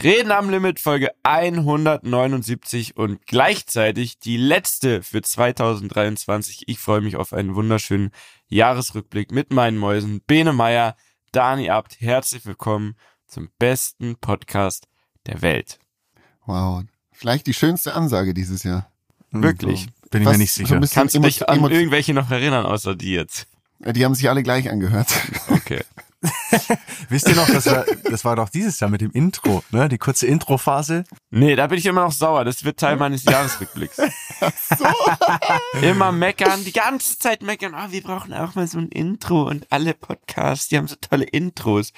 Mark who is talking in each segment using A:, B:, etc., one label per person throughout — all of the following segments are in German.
A: Reden am Limit Folge 179 und gleichzeitig die letzte für 2023. Ich freue mich auf einen wunderschönen Jahresrückblick mit meinen Mäusen. Bene Meier, Dani Abt, herzlich willkommen zum besten Podcast der Welt.
B: Wow, vielleicht die schönste Ansage dieses Jahr.
A: Wirklich.
C: So, bin ich mir nicht sicher.
A: So Kannst du dich an irgendwelche noch erinnern, außer die jetzt?
B: Die haben sich alle gleich angehört.
A: Okay.
C: Wisst ihr noch, das war, das war doch dieses Jahr mit dem Intro, ne? Die kurze Introphase.
A: Nee, da bin ich immer noch sauer. Das wird Teil meines Jahresrückblicks. so. immer meckern, die ganze Zeit meckern. Oh, wir brauchen auch mal so ein Intro und alle Podcasts, die haben so tolle Intros.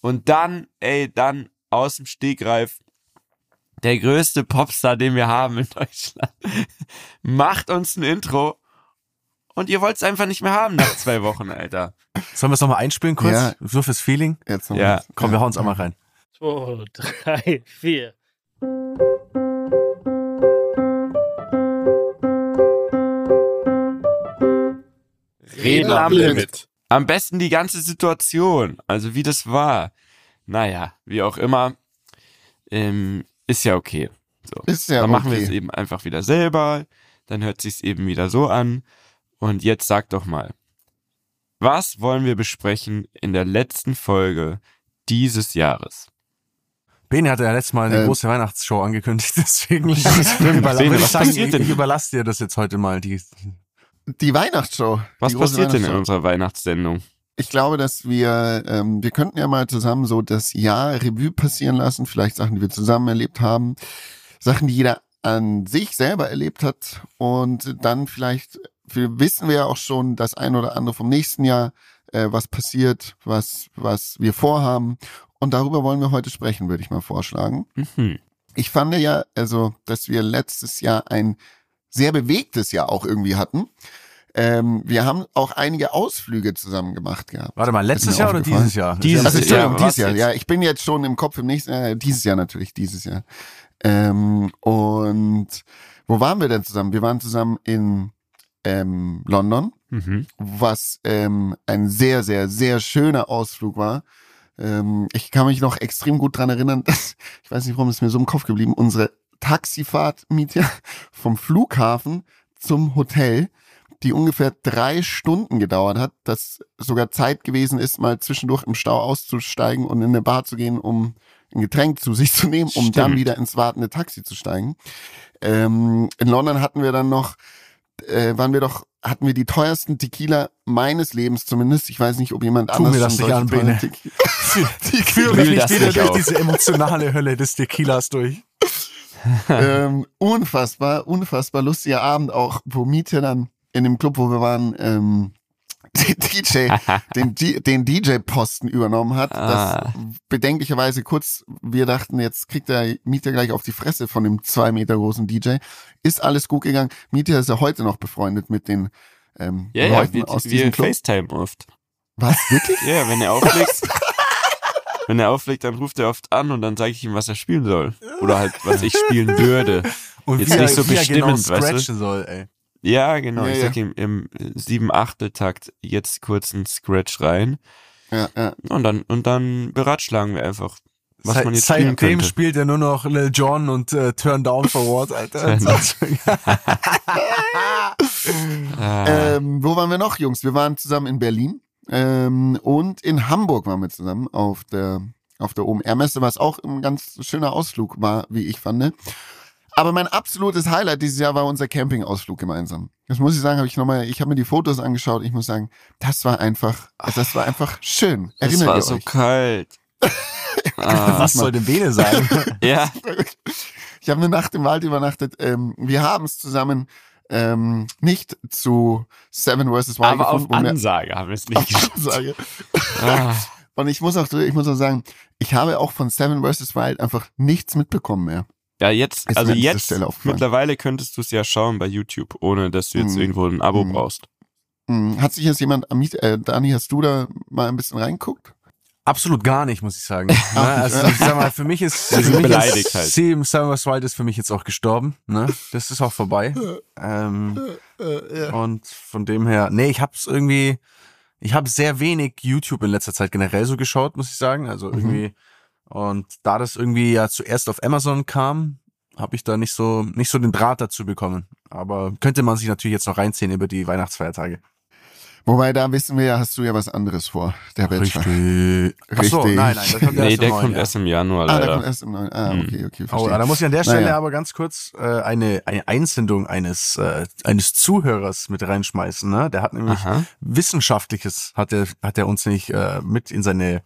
A: Und dann, ey, dann aus dem Stegreif der größte Popstar, den wir haben in Deutschland, macht uns ein Intro und ihr wollt es einfach nicht mehr haben nach zwei Wochen, Alter.
C: Sollen wir es nochmal einspielen kurz? Ja. So fürs Feeling?
B: Jetzt
C: ja. Komm, wir hauen es auch mal rein.
D: Zwei, drei, vier.
A: Reden am Limit. Am besten die ganze Situation, also wie das war. Naja, wie auch immer, ähm, ist ja okay. So.
B: Ist ja
A: Dann
B: okay.
A: machen wir es eben einfach wieder selber, dann hört sich's eben wieder so an. Und jetzt sag doch mal, was wollen wir besprechen in der letzten Folge dieses Jahres?
C: Bene hatte ja letztes Mal eine äh, große Weihnachtsshow angekündigt, deswegen
A: überla Bene, was passiert denn?
C: ich überlasse dir das jetzt heute mal. Die,
B: die Weihnachtsshow.
A: Was
B: die
A: passiert denn in unserer Weihnachtssendung?
B: Ich glaube, dass wir, ähm, wir könnten ja mal zusammen so das Jahr Revue passieren lassen, vielleicht Sachen, die wir zusammen erlebt haben, Sachen, die jeder an sich selber erlebt hat und dann vielleicht wir wissen wir ja auch schon das ein oder andere vom nächsten Jahr, äh, was passiert, was, was wir vorhaben. Und darüber wollen wir heute sprechen, würde ich mal vorschlagen.
A: Mhm.
B: Ich fand ja, also, dass wir letztes Jahr ein sehr bewegtes Jahr auch irgendwie hatten. Ähm, wir haben auch einige Ausflüge zusammen gemacht gehabt.
C: Warte mal, letztes Jahr oder dieses Jahr?
B: Dieses also, Jahr. Dieses Jahr. Ja, ich bin jetzt schon im Kopf im nächsten Jahr. Äh, dieses Jahr natürlich, dieses Jahr. Ähm, und wo waren wir denn zusammen? Wir waren zusammen in ähm, London,
A: mhm.
B: was ähm, ein sehr, sehr, sehr schöner Ausflug war. Ähm, ich kann mich noch extrem gut dran erinnern, dass, ich weiß nicht, warum es mir so im Kopf geblieben, unsere Taxifahrt, Mietja, vom Flughafen zum Hotel, die ungefähr drei Stunden gedauert hat, dass sogar Zeit gewesen ist, mal zwischendurch im Stau auszusteigen und in eine Bar zu gehen, um ein Getränk zu sich zu nehmen, um
A: Stimmt.
B: dann wieder ins wartende Taxi zu steigen. Ähm, in London hatten wir dann noch äh, waren wir doch, hatten wir die teuersten Tequila meines Lebens zumindest. Ich weiß nicht, ob jemand
C: tu
B: anders
C: mir das nicht an, Bene.
B: Ich
C: führe mich nicht wieder durch diese emotionale Hölle des Tequilas durch.
B: ähm, unfassbar, unfassbar lustiger Abend auch, wo Miete dann in dem Club, wo wir waren, ähm, den DJ, den, den DJ-Posten übernommen hat.
A: Ah.
B: Das bedenklicherweise kurz, wir dachten, jetzt kriegt der Mieter gleich auf die Fresse von dem zwei Meter großen DJ. Ist alles gut gegangen. Mieter ist ja heute noch befreundet mit den ähm,
A: ja,
B: Leuten
A: ja, wir,
B: aus
A: wir
B: diesem Club.
A: FaceTime oft.
B: Was, wirklich?
A: Ja, wenn er auflegt. wenn er auflegt, dann ruft er oft an und dann sage ich ihm, was er spielen soll. Oder halt, was ich spielen würde.
C: Und
A: Jetzt
C: wie er,
A: nicht so
C: wie er genau
A: bestimmend, weißt du?
C: scratchen soll, ey.
A: Ja, genau.
B: Ja,
A: ich
B: ja.
A: sag ihm im sieben Achtel Takt jetzt kurz einen Scratch rein
B: Ja, ja.
A: und dann und dann beratschlagen wir einfach, was
C: Seit-
A: man jetzt spielen
C: Seitdem
A: könnte.
C: spielt er nur noch Lil Jon und äh, Turn Down for What, Alter.
A: Ah,
B: Ähm, wo waren wir noch, Jungs? Wir waren zusammen in Berlin ähm, und in Hamburg waren wir zusammen auf der auf der OMR-Messe, was auch ein ganz schöner Ausflug war, wie ich fand. Aber mein absolutes Highlight dieses Jahr war unser Campingausflug gemeinsam. Das muss ich sagen, habe ich nochmal, ich habe mir die Fotos angeschaut. Ich muss sagen, das war einfach, das war einfach schön.
A: es
B: Erinnert
A: war
B: ihr
A: so
B: euch?
A: kalt. ah,
C: Was soll denn Bene sagen?
A: ja,
B: Ich habe eine Nacht im Wald übernachtet. Ähm, wir haben es zusammen ähm, nicht zu Seven vs. Wild
A: aber auf
B: gefunden, wir-
A: Ansage haben wir es nicht
B: auf. Ansage.
A: Ah,
B: Und ich muss auch, ich muss auch sagen, ich habe auch von Seven vs. Wild einfach nichts mitbekommen mehr.
A: Ja, jetzt,
B: Ist
A: also jetzt,
B: Stelle aufgefallen.
A: mittlerweile könntest du es ja schauen bei YouTube, ohne dass du jetzt
B: Mhm.
A: irgendwo ein Abo
B: Mhm.
A: brauchst.
B: Hm, Hat sich jetzt jemand, äh, Dani, hast du da mal ein bisschen reinguckt?
C: Absolut gar nicht, muss ich sagen. Ne? Also, ich sag mal, für mich ist, für mich
A: beleidigt
C: ist
A: halt.
C: Seven Summers Wild ist für mich jetzt auch gestorben. Ne? Das ist auch vorbei. Ähm, und von dem her, nee, ich hab's irgendwie, ich habe sehr wenig YouTube in letzter Zeit generell so geschaut, muss ich sagen. Also irgendwie Und da das irgendwie ja zuerst auf Amazon kam, habe ich da nicht so nicht so den Draht dazu bekommen. Aber könnte man sich natürlich jetzt noch reinziehen über die Weihnachtsfeiertage.
B: Wobei, da wissen wir ja, hast du ja was anderes vor, der Bachelor.
C: Richtig. Ach so,
B: Richtig.
C: nein, nein, das kommt
A: Nee,
C: erst im
A: der
C: neuen
A: kommt
C: Jahr.
A: erst im Januar
B: Ah,
A: leider.
B: der kommt erst im neuen. Ah, okay, okay,
C: Oh,
B: verstehe.
C: da muss ich an der Stelle
B: Naja.
C: aber ganz kurz äh, eine, eine Einsendung eines, äh, eines Zuhörers mit reinschmeißen. Ne? Der hat nämlich
A: Aha.
C: Wissenschaftliches, hat er, hat er uns nicht äh, mit in seine,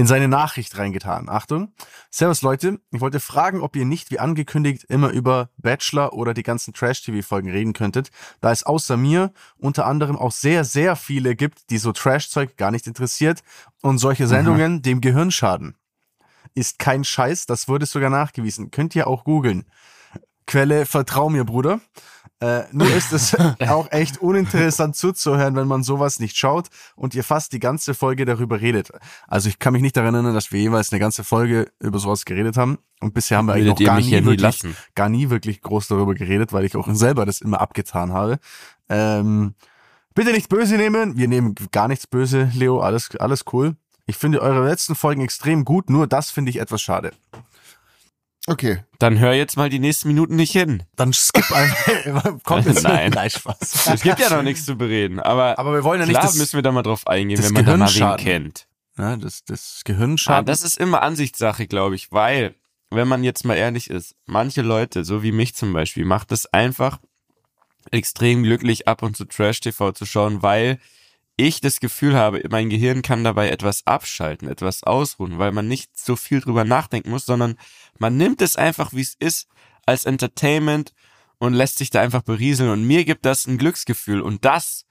C: in seine Nachricht reingetan. Achtung. Servus Leute, ich wollte fragen, ob ihr nicht wie angekündigt immer über Bachelor oder die ganzen Trash-TV-Folgen reden könntet, da es außer mir unter anderem auch sehr, sehr viele gibt, die so Trash-Zeug gar nicht interessiert und solche Sendungen dem Gehirn schaden ist kein Scheiß, das wurde sogar nachgewiesen. Könnt ihr auch googeln. Quelle, vertrau mir, Bruder. Äh, nur ist es auch echt uninteressant zuzuhören, wenn man sowas nicht schaut und ihr fast die ganze Folge darüber redet. Also ich kann mich nicht daran erinnern, dass wir jeweils eine ganze Folge über sowas geredet haben. Und bisher haben wir eigentlich
A: Würdet
C: noch
A: ihr
C: gar
A: mich
C: nie,
A: ja nie
C: wirklich,
A: lassen.
C: gar nie wirklich groß darüber geredet, weil ich auch selber das immer abgetan habe. Ähm, bitte nicht böse nehmen. Wir nehmen gar nichts böse, Leo. Alles, alles cool. Ich finde eure letzten Folgen extrem gut, nur das finde ich etwas schade.
B: Okay.
A: Dann hör jetzt mal die nächsten Minuten nicht hin.
C: Dann skip einfach. Kommt jetzt
A: Nein.
C: Nein, Spaß.
A: Es gibt ja noch nichts zu bereden, aber,
C: Aber wir wollen ja nicht
A: klar
C: das,
A: müssen wir da mal drauf eingehen, wenn man da mal wen
C: Gehirnschaden.
A: kennt.
C: ja, das, das Gehirn
A: Ah,
C: schadet.
A: das ist immer Ansichtssache, glaube ich, weil, wenn man jetzt mal ehrlich ist, manche Leute, so wie mich zum Beispiel, macht es einfach extrem glücklich, ab und zu Trash-TV zu schauen, weil ich das Gefühl habe, mein Gehirn kann dabei etwas abschalten, etwas ausruhen, weil man nicht so viel drüber nachdenken muss, sondern man nimmt es einfach, wie es ist, als Entertainment und lässt sich da einfach berieseln. Und mir gibt das ein Glücksgefühl. Und das,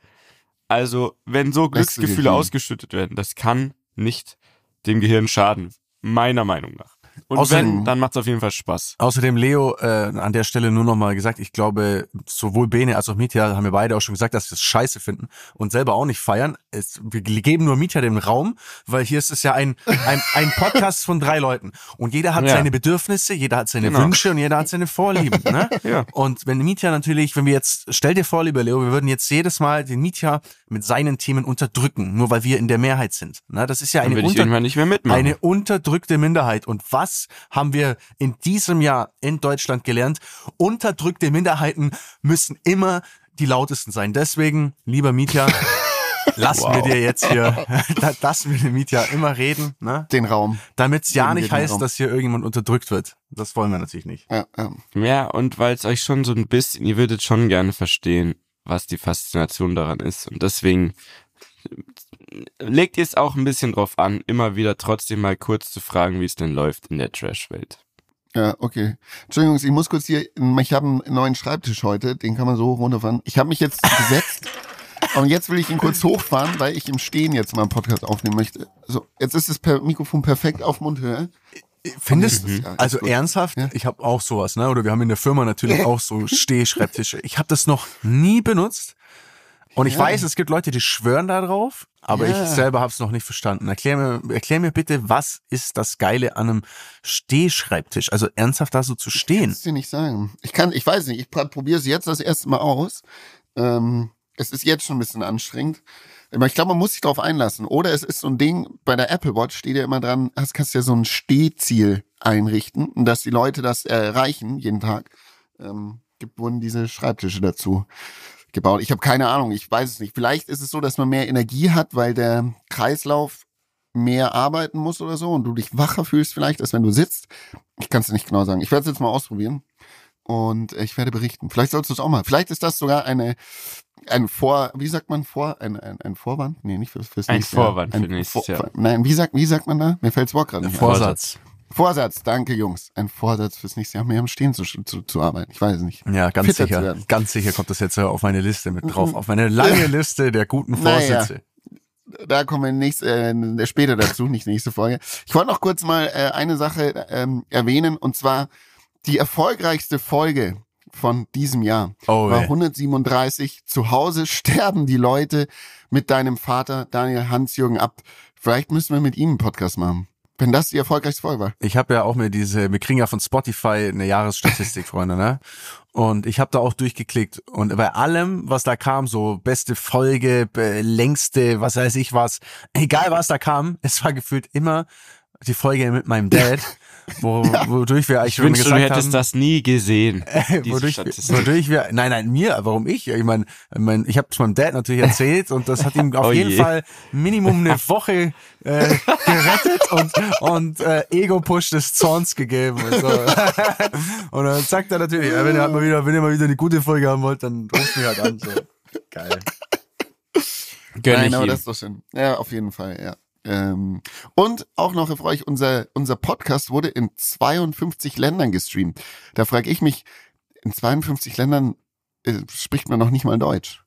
A: also, wenn so Glücksgefühle
B: Gefühl.
A: ausgeschüttet werden, das kann nicht dem Gehirn schaden. Meiner Meinung nach. Und
C: Außerdem-
A: wenn, dann macht es auf jeden Fall Spaß.
C: Außerdem, Leo, äh, an der Stelle nur nochmal gesagt, ich glaube, sowohl Bene als auch Mietja haben wir beide auch schon gesagt, dass wir es scheiße finden und selber auch nicht feiern. Es, wir geben nur Mietja den Raum, weil hier ist es ja ein, ein, ein Podcast von drei Leuten. Und jeder hat
A: Ja.
C: seine Bedürfnisse, jeder hat seine
A: Genau.
C: Wünsche und jeder hat seine Vorlieben. Ne?
A: Ja.
C: Und wenn Mietja natürlich, wenn wir jetzt, stell dir vor, lieber Leo, wir würden jetzt jedes Mal den Mietja mit seinen Themen unterdrücken, nur weil wir in der Mehrheit sind. Ne? Das ist ja eine Unter eine unterdrückte Minderheit. Und was haben wir in diesem Jahr in Deutschland gelernt? Unterdrückte Minderheiten müssen immer die lautesten sein. Deswegen, lieber Mietja, lassen wir
A: Wow.
C: dir jetzt hier, lassen wir den Mietja immer reden, ne?
B: Den Raum.
C: Damit es ja
B: Geben wir
C: nicht heißt,
B: Raum.
C: dass hier irgendjemand unterdrückt wird. Das wollen wir natürlich nicht.
B: Ja, ja.
A: Ja, und weil es euch schon so ein bisschen, ihr würdet schon gerne verstehen, was die Faszination daran ist. Und deswegen legt ihr es auch ein bisschen drauf an, immer wieder trotzdem mal kurz zu fragen, wie es denn läuft in der Trash-Welt.
B: Ja, okay. Entschuldigung, ich muss kurz hier, ich habe einen neuen Schreibtisch heute, den kann man so hoch runterfahren. Ich habe mich jetzt gesetzt und jetzt will ich ihn kurz hochfahren, weil ich im Stehen jetzt mal einen Podcast aufnehmen möchte. So, jetzt ist das per Mikrofon perfekt auf Mundhöhe.
C: Findest du?
B: Ja, ist
C: Also
B: gut.
C: ernsthaft?
B: Ja.
C: Ich habe auch sowas, ne? Oder wir haben in der Firma natürlich auch so Stehschreibtische. Ich habe das noch nie benutzt. Und ich
B: Ja.
C: weiß, es gibt Leute, die schwören da drauf, aber
B: Ja.
C: ich selber habe es noch nicht verstanden. Erklär mir, erklär mir bitte, was ist das Geile an einem Stehschreibtisch? Also ernsthaft da so zu stehen.
B: Kannst dir nicht sagen. Ich kann, ich weiß nicht, ich probiere es jetzt das erste Mal aus. Ähm, es ist jetzt schon ein bisschen anstrengend. Aber ich glaube, man muss sich darauf einlassen. Oder es ist so ein Ding, bei der Apple Watch steht ja immer dran, hast, kannst ja so ein Stehziel einrichten und dass die Leute das erreichen jeden Tag. Ähm, gibt, wurden diese Schreibtische dazu gebaut. Ich habe keine Ahnung, ich weiß es nicht. Vielleicht ist es so, dass man mehr Energie hat, weil der Kreislauf mehr arbeiten muss oder so und du dich wacher fühlst vielleicht, als wenn du sitzt. Ich kann es nicht genau sagen. Ich werde es jetzt mal ausprobieren und ich werde berichten. Vielleicht sollst du es auch mal. Vielleicht ist das sogar eine ein Vor, wie sagt man vor, ein, ein, ein Vorwand? Nee, nicht für, fürs
A: Ein
B: nächste Jahr.
A: Vorwand für nächstes Jahr.
B: Nein, wie sagt, wie sagt man da? Mir fällt's Wort gerade nicht. ein.
C: Vorsatz.
B: Vorsatz, danke Jungs. Ein Vorsatz fürs nächste Jahr, mehr am Stehen zu, zu, zu arbeiten. Ich weiß es nicht.
C: Ja, ganz
B: Fitter
C: sicher. Ganz sicher kommt das jetzt äh, auf meine Liste mit drauf. Auf meine lange Liste der guten
B: Naja.
C: Vorsätze.
B: da kommen wir nächst, äh, später dazu, nicht nächste Folge. Ich wollte noch kurz mal äh, eine Sache ähm, erwähnen und zwar die erfolgreichste Folge von diesem Jahr
C: Oh,
B: war
C: ey.
B: 137. Zu Hause sterben die Leute mit deinem Vater Daniel Hans-Jürgen ab. Vielleicht müssen wir mit ihm einen Podcast machen. Wenn das die erfolgreichste Folge war.
C: Ich habe ja auch mir diese, wir kriegen ja von Spotify eine Jahresstatistik, Freunde, ne? Und ich habe da auch durchgeklickt und bei allem, was da kam, so beste Folge, längste, was weiß ich was, egal was da kam, es war gefühlt immer die Folge mit meinem Dad, wo, wodurch wir eigentlich
A: Ich
C: schon
A: wünschte, du
C: gesagt
A: hättest
C: haben,
A: das nie gesehen.
C: wodurch, wodurch wir, nein, nein, mir, warum ich? Ich meine, ich, mein, ich habe es meinem Dad natürlich erzählt und das hat ihm auf
A: Oh
C: jeden
A: je.
C: Fall Minimum eine Woche äh, gerettet und, und äh, Ego-Push des Zorns gegeben. Und, so. und dann sagt er natürlich, wenn ihr halt mal wieder, wenn ihr mal wieder eine gute Folge haben wollt, dann ruft mich halt an. So. Geil.
A: Gönn
B: Nein,
A: ich
B: aber
A: ihm.
B: das ist doch schön. Ja, auf jeden Fall, ja. Ähm, und auch noch für euch, unser, unser Podcast wurde in 52 Ländern gestreamt. Da frage ich mich, in 52 Ländern äh, spricht man noch nicht mal Deutsch.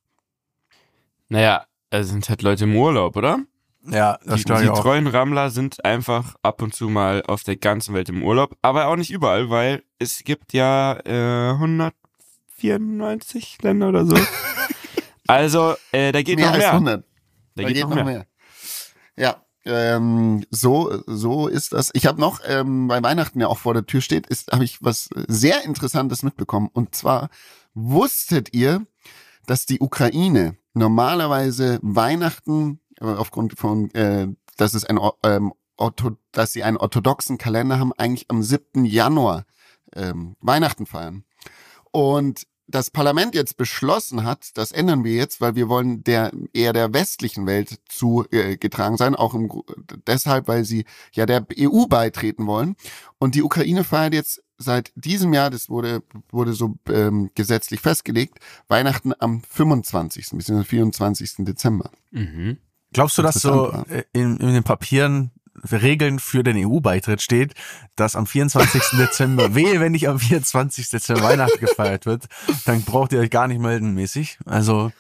A: Naja, es sind halt Leute im Urlaub, oder?
C: Ja, das
A: die, die
C: auch.
A: treuen Rammler sind einfach ab und zu mal auf der ganzen Welt im Urlaub, aber auch nicht überall, weil es gibt ja äh, 194 Länder oder so. also, äh, da geht
B: mehr
A: noch
B: als
A: mehr.
B: 100.
A: Da geht, noch mehr.
B: Ja, ähm, so so ist das. Ich habe noch ähm, bei Weihnachten ja auch vor der Tür steht, ist habe ich was sehr Interessantes mitbekommen. Und zwar wusstet ihr, dass die Ukraine normalerweise Weihnachten äh, aufgrund von, äh, dass es ein ähm, Ortho, dass sie einen orthodoxen Kalender haben, eigentlich am 7. Januar ähm, Weihnachten feiern. Und das Parlament jetzt beschlossen hat, das ändern wir jetzt, weil wir wollen der eher der westlichen Welt zugetragen äh, sein, auch im, deshalb, weil sie ja der EU beitreten wollen. Und die Ukraine feiert jetzt seit diesem Jahr, das wurde wurde so ähm, gesetzlich festgelegt, Weihnachten am 25. bzw. 24. Dezember.
A: Mhm.
C: Glaubst du, dass so äh, in, in den Papieren Regeln für den EU-Beitritt steht, dass am 24. Dezember, wehe, wenn nicht am 24. Dezember Weihnachten gefeiert wird, dann braucht ihr euch gar nicht melden mäßig. Also,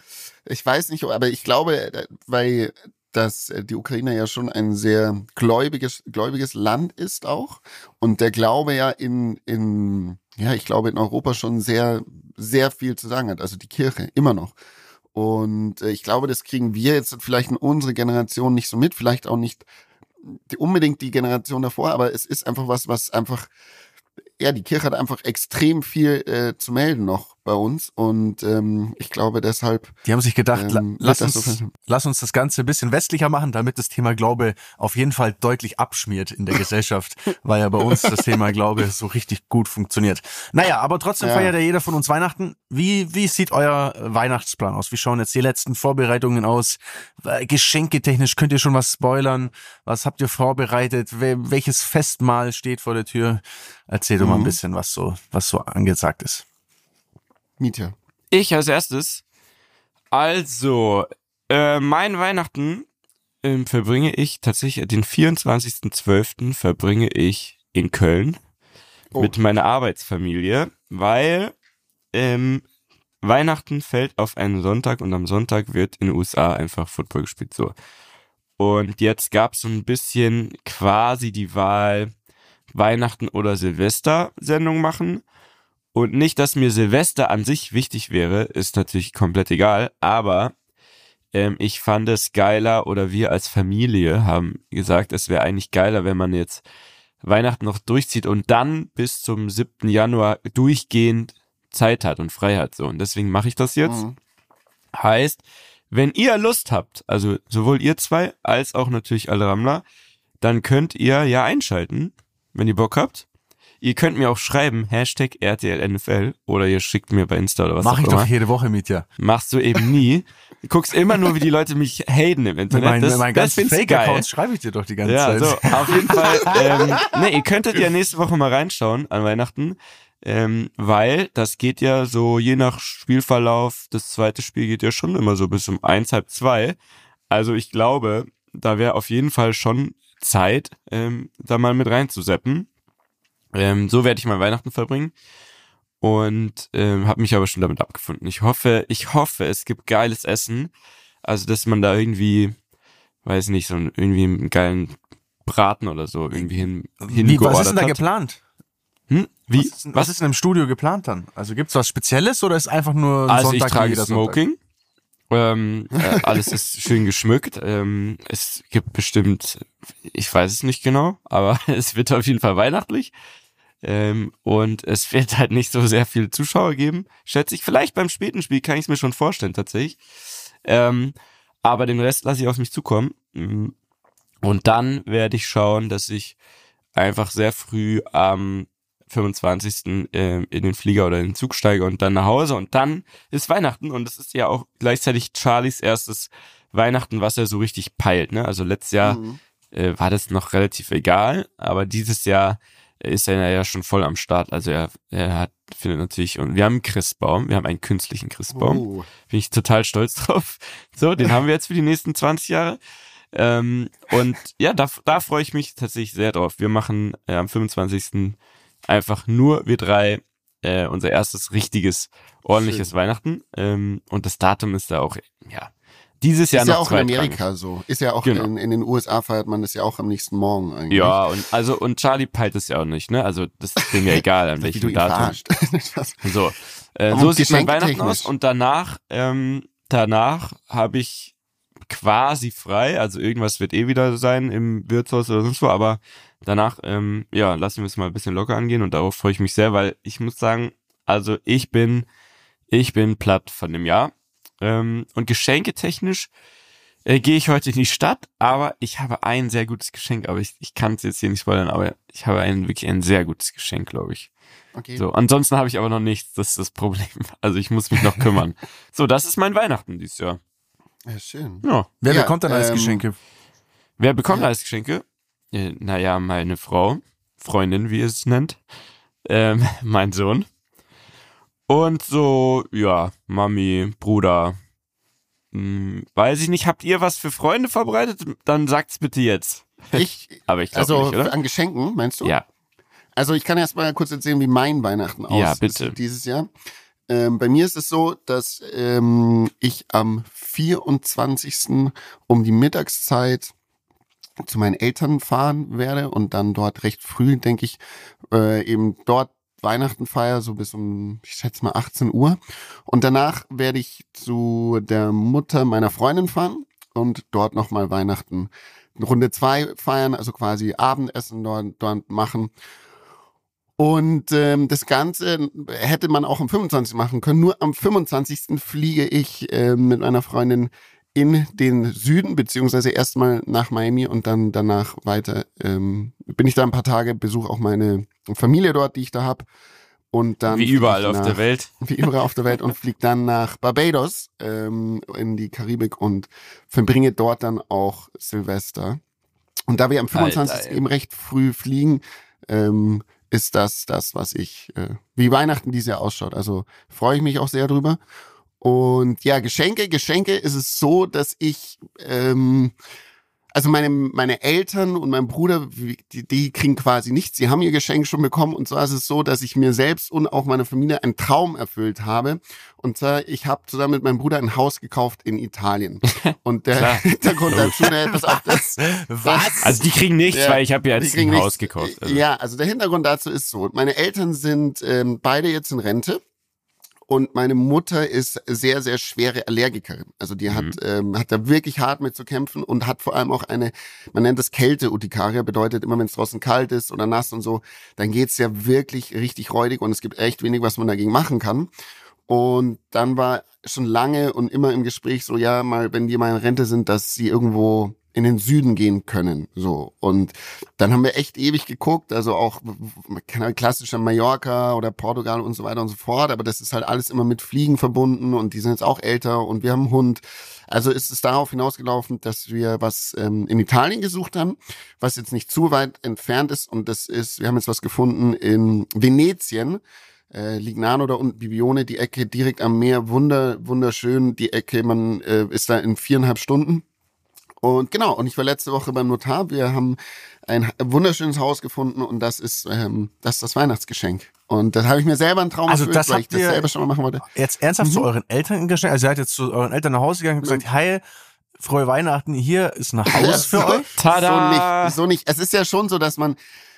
B: Ich weiß nicht, aber ich glaube, weil dass äh, die Ukraine ja schon ein sehr gläubiges, gläubiges Land ist auch und der Glaube ja in, in, ja, ich glaube in Europa schon sehr, sehr viel zu sagen hat, also die Kirche immer noch. Und äh, ich glaube, das kriegen wir jetzt vielleicht in unserer Generation nicht so mit, vielleicht auch nicht die, unbedingt die Generation davor, aber es ist einfach was, was einfach, ja, die Kirche hat einfach extrem viel äh, zu melden noch bei uns und ähm, ich glaube deshalb
C: die haben sich gedacht,
B: Ähm,
C: lass, uns,
B: so-
C: lass uns das Ganze ein bisschen westlicher machen, damit das Thema Glaube auf jeden Fall deutlich abschmiert in der Gesellschaft, weil ja bei uns das Thema Glaube so richtig gut funktioniert. Naja, aber trotzdem
B: Ja.
C: feiert ja jeder von uns Weihnachten. Wie, wie sieht euer Weihnachtsplan aus? Wie schauen jetzt die letzten Vorbereitungen aus? Äh, Geschenketechnisch könnt ihr schon was spoilern? Was habt ihr vorbereitet? Wel- welches Festmahl steht vor der Tür? Erzähl doch mal ein
B: Mhm.
C: bisschen, was so, was so angesagt ist.
B: Mietja.
A: Ich als erstes. Also, äh, mein Weihnachten ähm, verbringe ich tatsächlich, den 24.12. verbringe ich in Köln
B: Oh.
A: mit meiner Arbeitsfamilie, weil ähm, Weihnachten fällt auf einen Sonntag und am Sonntag wird in den USA einfach Football gespielt. So. Und jetzt gab es so ein bisschen quasi die Wahl, Weihnachten oder Silvester Sendung machen. Und nicht, dass mir Silvester an sich wichtig wäre, ist natürlich komplett egal, aber ähm, ich fand es geiler oder wir als Familie haben gesagt, es wäre eigentlich geiler, wenn man jetzt Weihnachten noch durchzieht und dann bis zum 7. Januar durchgehend Zeit hat und frei hat. So. Und deswegen mache ich das jetzt.
B: Mhm.
A: Heißt, wenn ihr Lust habt, also sowohl ihr zwei als auch natürlich alle Rammler, dann könnt ihr ja einschalten, wenn ihr Bock habt. Ihr könnt mir auch schreiben, Hashtag RTLNFL oder ihr schickt mir bei Insta oder was
C: Mach
A: auch
C: ich
A: immer.
C: doch jede Woche mit dir.
A: Machst du eben nie. Du guckst immer nur, wie die Leute mich haten im Internet.
C: meinen,
A: das,
C: meinen
A: das geil.
C: Fake-Accounts schreibe ich dir doch die ganze
A: Ja,
C: Zeit.
A: so, auf jeden Fall. Ähm, ne, ihr könntet ja nächste Woche mal reinschauen an Weihnachten, ähm, weil das geht ja so je nach Spielverlauf, das zweite Spiel geht ja schon immer so bis um eins, halb zwei. Also ich glaube, da wäre auf jeden Fall schon Zeit, ähm, da mal mit reinzuseppen. Ähm, so werde ich mein Weihnachten verbringen und ähm, habe mich aber schon damit abgefunden. Ich hoffe, ich hoffe, es gibt geiles Essen, also dass man da irgendwie, weiß nicht, so einen, irgendwie einen geilen Braten oder so irgendwie hin,
C: Wie,
A: hingeordert
C: was ist denn da
A: hat.
C: geplant?
A: Hm? Wie?
C: Was ist, denn- was ist denn im Studio geplant dann? Also gibt's was Spezielles oder ist einfach nur ein
A: Also
C: Sonntag
A: ich
C: wie
A: trage? Smoking. Ähm, äh, alles ist schön geschmückt. Ähm, es gibt bestimmt, ich weiß es nicht genau, aber es wird auf jeden Fall weihnachtlich. Ähm, und es wird halt nicht so sehr viele Zuschauer geben, schätze ich. Vielleicht beim späten Spiel kann ich es mir schon vorstellen, tatsächlich. Ähm, aber den Rest lasse ich auf mich zukommen. Mm. Und dann werde ich schauen, dass ich einfach sehr früh am 25. äh, in den Flieger oder in den Zug steige und dann nach Hause und dann ist Weihnachten und es ist ja auch gleichzeitig Charlies erstes Weihnachten, was er so richtig peilt. Ne? Also letztes Jahr
B: Mhm.
A: äh, war das noch relativ egal, aber dieses Jahr ist er ja schon voll am Start. Also er, er hat, findet natürlich, und wir haben einen Christbaum, wir haben einen künstlichen Christbaum.
B: Oh.
A: Bin ich total stolz drauf. So, den haben wir jetzt für die nächsten 20 Jahre. Ähm, und ja, da, da freue ich mich tatsächlich sehr drauf. Wir machen äh, am 25. einfach nur wir drei äh, unser erstes richtiges, ordentliches
B: Schön.
A: Weihnachten. Ähm, und das Datum ist da auch, ja, dieses Jahr
B: Ist ja
A: noch
B: auch in. Amerika so. Ist ja auch
A: Genau.
B: in, in den USA feiert man das ja auch am nächsten Morgen eigentlich.
A: Ja, und also und Charlie peilt es ja auch nicht, ne? Also das ist dem ja egal, an
B: du
A: welchem Datum. So, äh, so sieht mein Weihnachten aus und danach, ähm, danach habe ich quasi frei, also irgendwas wird eh wieder sein im Wirtshaus oder sonst wo, aber danach, ähm, ja, lassen wir es mal ein bisschen locker angehen und darauf freue ich mich sehr, weil ich muss sagen, also ich bin, ich bin platt von dem Jahr ähm, und geschenketechnisch äh, gehe ich heute in die Stadt, aber ich habe ein sehr gutes Geschenk, aber ich, ich kann es jetzt hier nicht spoilern, aber ich habe ein wirklich ein sehr gutes Geschenk, glaube ich.
B: Okay.
A: So, ansonsten habe ich aber noch nichts, das ist das Problem. Also ich muss mich noch kümmern. so, das ist mein Weihnachten dieses Jahr.
B: Ja, schön.
A: Ja.
C: Wer
B: Ja,
C: bekommt dann als
B: ähm,
C: Geschenke?
A: Wer bekommt
B: Ja.
A: als Geschenke? Äh, naja, meine Frau, Freundin, wie es nennt, ähm, mein Sohn. Und so, ja, Mami, Bruder. Hm, weiß ich nicht, habt ihr was für Freunde vorbereitet? Dann sagt's bitte jetzt.
B: Ich,
A: Aber ich glaube
B: also
A: nicht, oder?
B: an Geschenken, meinst du?
A: Ja,
B: Also ich kann erst mal kurz erzählen, wie mein Weihnachten aus
A: Ja, bitte.
B: dieses Jahr. Ähm, bei mir ist es so, dass ähm, ich am 24. um die Mittagszeit zu meinen Eltern fahren werde und dann dort recht früh, denke ich, äh, eben dort Weihnachten feier, so bis um, ich schätze mal 18 Uhr. Und danach werde ich zu der Mutter meiner Freundin fahren und dort nochmal Weihnachten Runde zwei feiern, also quasi Abendessen dort, dort machen. Und ähm, das Ganze hätte man auch am 25. machen können. Nur am 25. fliege ich ähm, mit meiner Freundin in den Süden, beziehungsweise erstmal nach Miami und dann danach weiter. Ähm, bin ich da ein paar Tage, besuche auch meine Familie dort, die ich da hab Und dann
A: wie überall
B: ich
A: auf
B: nach,
A: der Welt.
B: Wie überall auf der Welt und fliege dann nach Barbados ähm, in die Karibik und verbringe dort dann auch Silvester. Und da wir am 25.
A: Alter,
B: eben recht früh fliegen, ähm, ist das das, was ich, äh, wie Weihnachten dieses Jahr ausschaut. Also freue ich mich auch sehr drüber. Und ja, Geschenke, Geschenke ist es so, dass ich, ähm, also meine, meine Eltern und mein Bruder, die, die kriegen quasi nichts. Sie haben ihr Geschenk schon bekommen. Und zwar ist es so, dass ich mir selbst und auch meiner Familie einen Traum erfüllt habe. Und zwar, ich habe zusammen mit meinem Bruder ein Haus gekauft in Italien. Und der. Hintergrund dazu, ne, pass auf, das,
C: Was?
A: Also die kriegen nichts,
B: Ja,
A: weil ich habe ja jetzt ein
B: nichts.
A: Haus gekauft. Also.
B: Ja, also der Hintergrund dazu ist so. Meine Eltern sind ähm, beide jetzt in Rente. Und meine Mutter ist sehr, sehr schwere Allergikerin. Also die hat, ähm, hat da wirklich hart mit zu kämpfen und hat vor allem auch eine, man nennt das Kälte-Urtikaria, bedeutet immer, wenn es draußen kalt ist oder nass und so, dann geht's ja wirklich richtig räudig und es gibt echt wenig, was man dagegen machen kann. Und dann war schon lange und immer im Gespräch so, ja, mal, wenn die mal in Rente sind, dass sie irgendwo in den Süden gehen können, so. Und dann haben wir echt ewig geguckt, also auch, klassischer Mallorca oder Portugal und so weiter und so fort, aber das ist halt alles immer mit Fliegen verbunden und die sind jetzt auch älter und wir haben einen Hund. Also ist es darauf hinausgelaufen, dass wir was ähm, in Italien gesucht haben, was jetzt nicht zu weit entfernt ist und das ist, wir haben jetzt was gefunden in Venetien, äh, Lignano da unten, Bibione, die Ecke direkt am Meer, wunder, wunderschön, die Ecke, man äh, ist da in viereinhalb Stunden. Und genau, und ich war letzte Woche beim Notar. Wir haben ein wunderschönes Haus gefunden und das ist, ähm, das ist das Weihnachtsgeschenk. Und das habe ich mir selber einen Traum
C: Also
B: erfüllt,
C: das
B: weil ich das selber schon mal machen wollte.
C: Jetzt ernsthaft
B: Mhm.
C: zu euren Eltern geschenkt? Also ihr seid jetzt zu euren Eltern nach Hause gegangen und gesagt, hi, frohe Weihnachten, hier ist ein Haus für euch.
A: Tada!
B: So nicht, so nicht. Es ist ja schon so, dass man,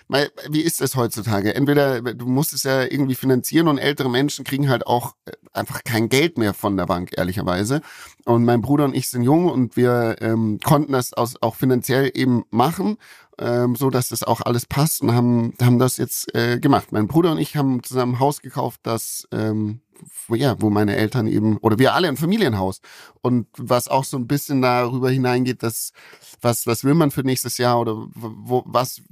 B: mal, wie ist es heutzutage? Entweder du musst es ja irgendwie finanzieren und ältere Menschen kriegen halt auch äh, einfach kein Geld mehr von der Bank, ehrlicherweise. Und mein Bruder und ich sind jung und wir ähm, konnten das aus, auch finanziell eben machen. ähm, so dass das auch alles passt und haben haben das jetzt äh, gemacht. Mein Bruder und ich haben zusammen ein Haus gekauft, das ähm, ja, wo meine Eltern eben oder wir alle ein Familienhaus und was auch so ein bisschen darüber hineingeht, dass was was will man für nächstes Jahr oder wo was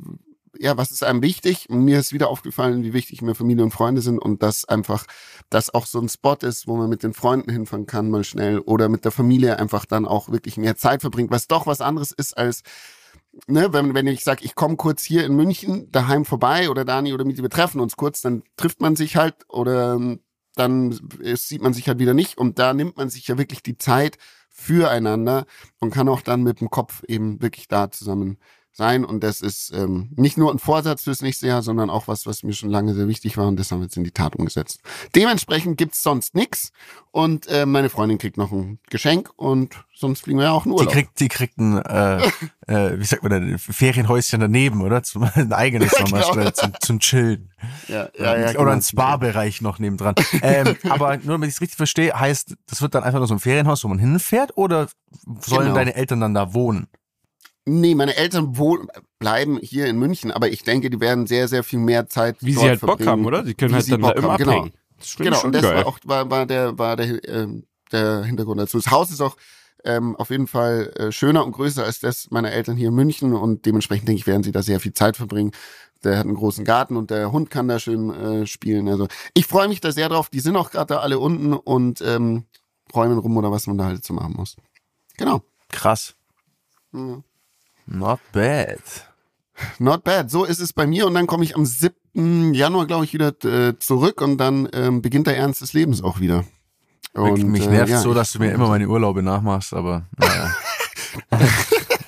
B: ja, was ist einem wichtig? Mir ist wieder aufgefallen, wie wichtig mir Familie und Freunde sind und dass einfach das auch so ein Spot ist, wo man mit den Freunden hinfahren kann, mal schnell oder mit der Familie einfach dann auch wirklich mehr Zeit verbringt, was doch was anderes ist als Ne, wenn, wenn ich sage, ich komme kurz hier in München daheim vorbei oder Dani oder Miti, wir treffen uns kurz, dann trifft man sich halt oder ähm, dann sieht man sich halt wieder nicht und da nimmt man sich ja wirklich die Zeit füreinander und kann auch dann mit dem Kopf eben wirklich da zusammen sein. Und das ist ähm, nicht nur ein Vorsatz fürs nächste Jahr, sondern auch was, was mir schon lange sehr wichtig war. Und das haben wir jetzt in die Tat umgesetzt. Dementsprechend gibt's sonst nix Und äh, meine Freundin kriegt noch ein Geschenk und sonst fliegen wir ja auch nur.
C: Die kriegt, die kriegt ein, äh, äh, wie sagt man denn, Ferienhäuschen daneben, oder? Zum, ein eigenes nochmal genau. zum, zum Chillen.
B: Ja, ja, ja,
C: Oder genau. ein Spa-Bereich noch nebendran. ähm, aber nur, wenn ich es richtig verstehe, heißt, das wird dann einfach nur so ein Ferienhaus, wo man hinfährt, oder sollen genau. deine Eltern dann da wohnen?
B: Nee, meine Eltern wohl bleiben hier in München, aber ich denke, die werden sehr, sehr viel mehr Zeit
A: Wie sie halt Bock haben, oder? Sie können halt dann da immer
B: genau.
A: abhängen.
B: Genau, genau. und das geil. war auch war, war der war der äh, der Hintergrund dazu. Das Haus ist auch ähm, auf jeden Fall äh, schöner und größer als das meiner Eltern hier in München und dementsprechend denke ich, werden sie da sehr viel Zeit verbringen. Der hat einen großen Garten und der Hund kann da schön äh, spielen. Also ich freue mich da sehr drauf. Die sind auch gerade da alle unten und ähm, räumen rum oder was man da halt so machen muss. Genau.
C: Krass. Ja. Not bad.
B: Not bad. So ist es bei mir und dann komme ich am 7. Januar, glaube ich, wieder äh, zurück und dann ähm, beginnt der Ernst des Lebens auch wieder.
C: Und, mich nervt äh, ja, so, dass du mir immer meine Urlaube nachmachst, aber naja.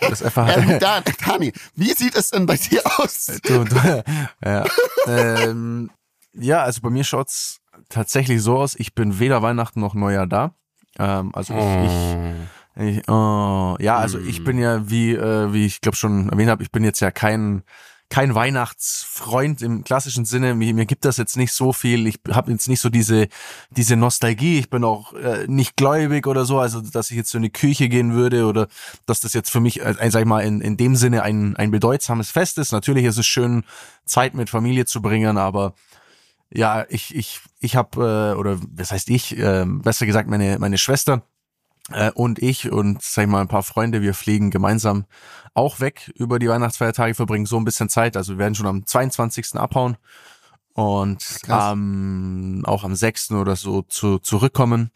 B: das ist einfach. Ähm, da, Tani, wie sieht es denn bei dir aus? Du, du,
C: ja. ähm, ja, also bei mir schaut's tatsächlich so aus, ich bin weder Weihnachten noch Neujahr da. Ähm, also oh. ich ich, oh, ja, also ich bin ja, wie, äh, wie ich glaube schon erwähnt habe, ich bin jetzt ja kein kein Weihnachtsfreund im klassischen Sinne. Mir, mir gibt das jetzt nicht so viel. Ich habe jetzt nicht so diese diese Nostalgie. Ich bin auch äh, nicht gläubig oder so, also dass ich jetzt so in die Kirche gehen würde oder dass das jetzt für mich, äh, sag ich mal, in, in dem Sinne ein ein bedeutsames Fest ist. Natürlich ist es schön, Zeit mit Familie zu bringen, aber ja, ich ich ich habe äh, oder was heißt ich, äh, besser gesagt meine meine Schwester äh, und ich und sag ich mal ein paar Freunde, wir fliegen gemeinsam auch weg über die Weihnachtsfeiertage, verbringen so ein bisschen Zeit. Also wir werden schon am 22. abhauen und ähm, auch am 6. oder so zu, zurückkommen.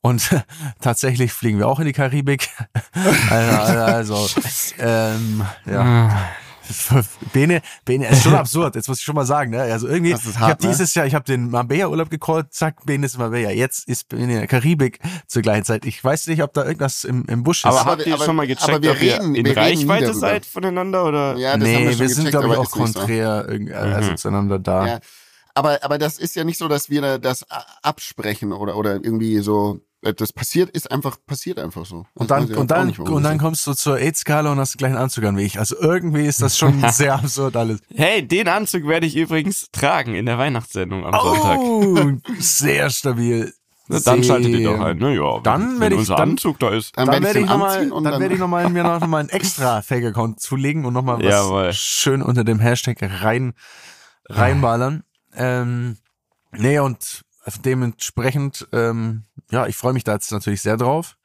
C: Und tatsächlich fliegen wir auch in die Karibik. also, also ähm, ja. Bene, Bene, ist schon absurd, jetzt muss ich schon mal sagen, ne? Also irgendwie, hart, ich habe ne? dieses Jahr, ich habe den Marbella-Urlaub gecallt, zack, Bene ist Marbella. Jetzt ist Bene in der Karibik zur gleichen Zeit. Ich weiß nicht, ob da irgendwas im, im Busch ist.
A: Aber habt ihr aber, schon mal gecheckt, aber wir ob reden, ihr in Reichweite seid voneinander oder?
C: Ja, das nee, haben wir, wir sind, glaube ich, auch konträr so. also mhm. zueinander da. Ja.
B: Aber, aber das ist ja nicht so, dass wir das absprechen oder, oder irgendwie so äh, das passiert, ist einfach, passiert einfach so.
C: Und dann, und dann, und dann kommst du zur AIDS-Skala und hast den gleichen Anzug an wie ich. Also irgendwie ist das schon sehr absurd alles.
A: Hey, den Anzug werde ich übrigens tragen in der Weihnachtssendung am
C: oh,
A: Sonntag.
C: sehr stabil.
A: Na, dann schaltet ihr doch ein.
C: Naja, dann werde ich unser
A: dann, Anzug da ist.
C: Dann, dann werde ich nochmal, dann, dann werde ich nochmal mir noch mal einen extra Fake-Account zulegen und nochmal was Jawohl. schön unter dem Hashtag rein reinballern. Ähm, nee, und also dementsprechend, ähm, ja, ich freue mich da jetzt natürlich sehr drauf.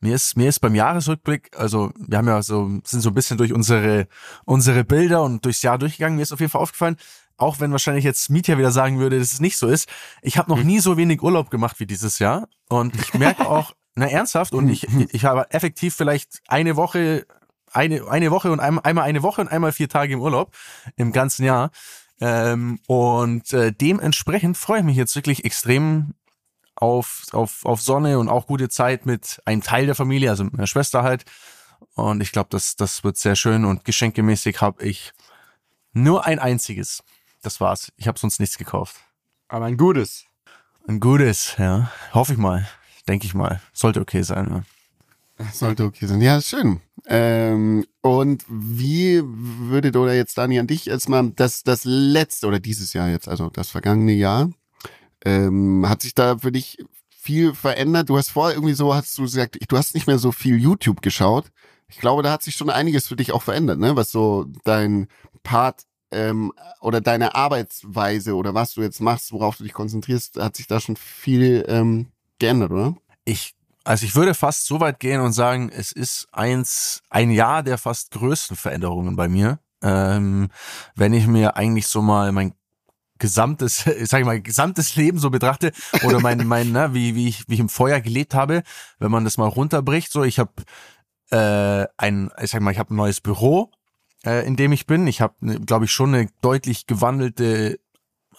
C: Mir ist, mir ist beim Jahresrückblick, also wir haben ja so, sind so ein bisschen durch unsere, unsere Bilder und durchs Jahr durchgegangen. Mir ist auf jeden Fall aufgefallen, auch wenn wahrscheinlich jetzt Mietja wieder sagen würde, dass es nicht so ist. Ich habe noch hm. nie so wenig Urlaub gemacht wie dieses Jahr. Und ich merke auch, na ernsthaft, und ich, ich habe effektiv vielleicht eine Woche, eine, eine Woche und einmal eine Woche und einmal vier Tage im Urlaub im ganzen Jahr. Ähm, und äh, dementsprechend freue ich mich jetzt wirklich extrem auf, auf, auf Sonne und auch gute Zeit mit einem Teil der Familie, also meiner Schwester halt. Und ich glaube, das, das wird sehr schön und geschenkemäßig habe ich nur ein einziges. Das war's. Ich habe sonst nichts gekauft.
A: Aber ein gutes.
C: Ein gutes, ja. Hoffe ich mal. Denke ich mal. Sollte okay sein. Ja.
B: Sollte okay sein. Ja, schön. Ähm, und wie würdet oder jetzt Dani an dich jetzt mal das, das letzte oder dieses Jahr jetzt, also das vergangene Jahr, ähm, hat sich da für dich viel verändert? Du hast vorher irgendwie so, hast du gesagt, du hast nicht mehr so viel YouTube geschaut. ich glaube, da hat sich schon einiges für dich auch verändert, ne? Was so dein Part ähm, oder deine Arbeitsweise oder was du jetzt machst, worauf du dich konzentrierst, hat sich da schon viel ähm, geändert, oder?
C: Ich, also ich würde fast so weit gehen und sagen, es ist eins, ein Jahr der fast größten Veränderungen bei mir. Ähm, wenn ich mir eigentlich so mal mein gesamtes, sag ich mal, gesamtes Leben so betrachte oder mein, mein, ne, wie, wie ich, wie ich im Feuer gelebt habe, wenn man das mal runterbricht, so ich habe äh, ein, ich sag mal, ich habe ein neues Büro, äh, in dem ich bin. Ich habe, ne, glaube ich, schon eine deutlich gewandelte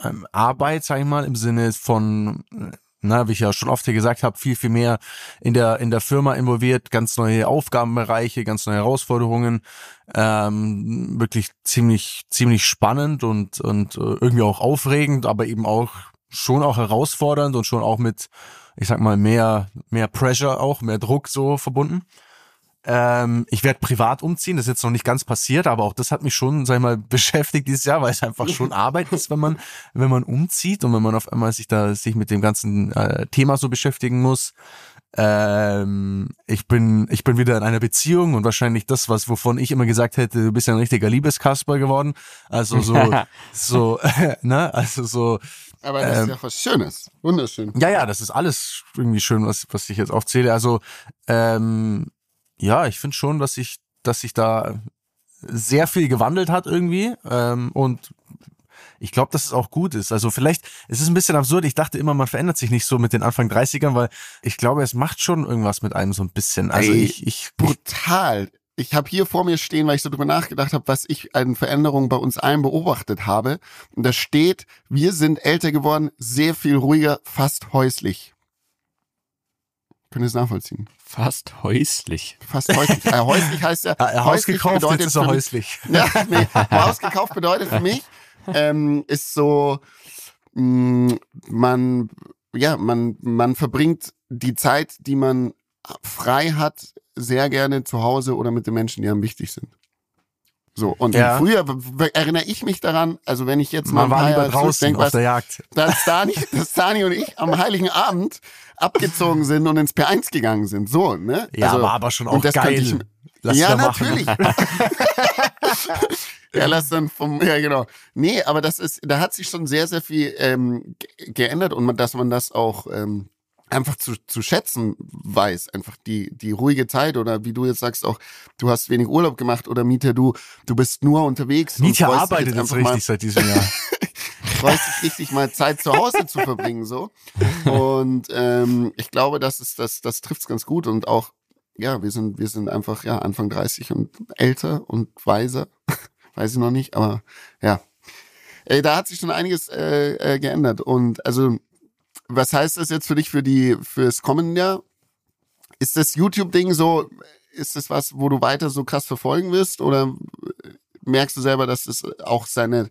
C: ähm, Arbeit, sag ich mal, im Sinne von na, wie ich ja schon oft hier gesagt habe, viel, viel mehr in der, in der Firma involviert, ganz neue Aufgabenbereiche, ganz neue Herausforderungen, ähm, wirklich ziemlich, ziemlich spannend und, und äh, irgendwie auch aufregend, aber eben auch schon auch herausfordernd und schon auch mit, ich sag mal, mehr, mehr Pressure auch, mehr Druck so verbunden. Ähm, ich werde privat umziehen, das ist jetzt noch nicht ganz passiert, aber auch das hat mich schon, sag ich mal, beschäftigt dieses Jahr, weil es einfach schon Arbeit ist, wenn man, wenn man umzieht und wenn man auf einmal sich da sich mit dem ganzen äh, Thema so beschäftigen muss. Ähm, ich bin, ich bin wieder in einer Beziehung und wahrscheinlich das, was wovon ich immer gesagt hätte, du bist ja ein richtiger Liebeskasper geworden. Also so, so, ne, also so.
B: Aber das ähm, ist ja was Schönes, wunderschön.
C: Ja, ja, das ist alles irgendwie schön, was was ich jetzt aufzähle. Also ähm, ja, ich finde schon, dass sich, dass sich da sehr viel gewandelt hat irgendwie ähm, und ich glaube, dass es auch gut ist. Also vielleicht, es ist ein bisschen absurd. Ich dachte immer, man verändert sich nicht so mit den Anfang 30ern, weil ich glaube, es macht schon irgendwas mit einem so ein bisschen. Also Ey, ich, ich
B: brutal. Ich habe hier vor mir stehen, weil ich so drüber nachgedacht habe, was ich an Veränderungen bei uns allen beobachtet habe. Und da steht, wir sind älter geworden, sehr viel ruhiger, fast häuslich. Können Sie es nachvollziehen?
A: Fast häuslich.
B: Fast häuslich. Äh, häuslich heißt ja.
C: ja Haus gekauft, bedeutet ist er häuslich.
B: Ja, nee, Haus gekauft bedeutet für mich, ähm, ist so, mh, mm, man, ja, man, man verbringt die Zeit, die man frei hat, sehr gerne zu Hause oder mit den Menschen, die einem wichtig sind. So, und ja. früher erinnere ich mich daran, also wenn ich jetzt
C: mal war lieber draußen denk, auf was, der Jagd.
B: Dass Dani, dass Dani und ich am Heiligen Abend abgezogen sind und ins P1 gegangen sind. So, ne?
C: Ja, also, war aber schon auch geil. Ich,
B: lass ja, natürlich. ja, lass dann vom, ja genau. Nee, aber das ist, da hat sich schon sehr, sehr viel ähm, geändert und man, dass man das auch ähm, einfach zu, zu schätzen weiß, einfach die, die ruhige Zeit oder wie du jetzt sagst auch, du hast wenig Urlaub gemacht oder Mieter, du, du bist nur unterwegs.
C: Mieter arbeitet jetzt richtig mal, seit diesem Jahr.
B: freust dich richtig mal Zeit zu Hause zu verbringen, so. Und ähm, ich glaube, das ist, das, das trifft's ganz gut und auch, ja, wir sind, wir sind einfach, ja, Anfang 30 und älter und weiser. Weiß ich noch nicht, aber ja. Ey, da hat sich schon einiges äh, äh, geändert. Und also was heißt das jetzt für dich für die fürs kommende Jahr? Ist das YouTube-Ding so, ist das was, wo du weiter so krass verfolgen wirst? Oder merkst du selber, dass es auch seine,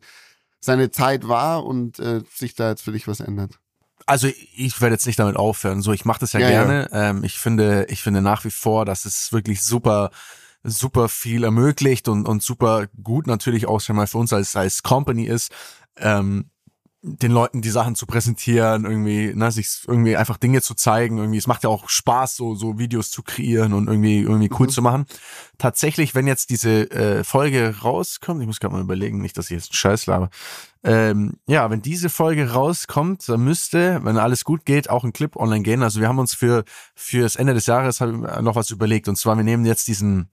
B: seine Zeit war und äh, sich da jetzt für dich was ändert?
C: Also ich werde jetzt nicht damit aufhören. So, ich mache das ja, ja gerne. Ja. Ähm, ich finde, ich finde nach wie vor, dass es wirklich super super viel ermöglicht und, und super gut natürlich auch schon mal für uns als, als Company ist. Ähm, den Leuten die Sachen zu präsentieren, irgendwie, ne, sich irgendwie einfach Dinge zu zeigen, irgendwie, es macht ja auch Spaß, so, so Videos zu kreieren und irgendwie, irgendwie cool mhm. zu machen. Tatsächlich, wenn jetzt diese äh, Folge rauskommt, ich muss gerade mal überlegen, nicht, dass ich jetzt einen Scheiß labe, ähm, ja, wenn diese Folge rauskommt, dann müsste, wenn alles gut geht, auch ein Clip online gehen. Also wir haben uns für fürs Ende des Jahres noch was überlegt. Und zwar, wir nehmen jetzt diesen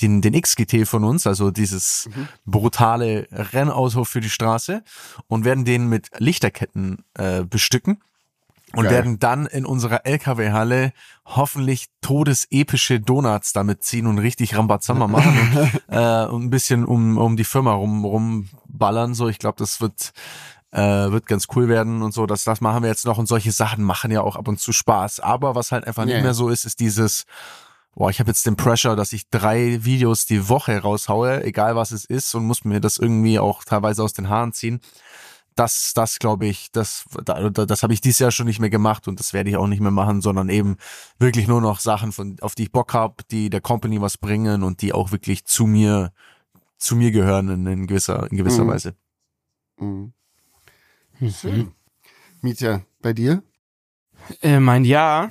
C: den, den XGT von uns, also dieses mhm. brutale Rennauto für die Straße, und werden den mit Lichterketten äh, bestücken und Geil. werden dann in unserer LKW-Halle hoffentlich todesepische Donuts damit ziehen und richtig Rambazamba machen und, äh, und ein bisschen um, um die Firma rum, rumballern. So, ich glaube, das wird äh, wird ganz cool werden und so. Das, das machen wir jetzt noch und solche Sachen machen ja auch ab und zu Spaß. Aber was halt einfach yeah. nicht mehr so ist, ist dieses boah, ich habe jetzt den Pressure, dass ich drei Videos die Woche raushaue, egal was es ist, und muss mir das irgendwie auch teilweise aus den Haaren ziehen das, das glaube ich, das, das, das habe ich dieses Jahr schon nicht mehr gemacht und das werde ich auch nicht mehr machen, sondern eben wirklich nur noch Sachen, von, auf die ich Bock habe, die der Company was bringen und die auch wirklich zu mir, zu mir gehören in, in gewisser, in gewisser mhm. Weise.
B: Mhm. Schön. Mietja, bei dir?
A: Äh, mein Jahr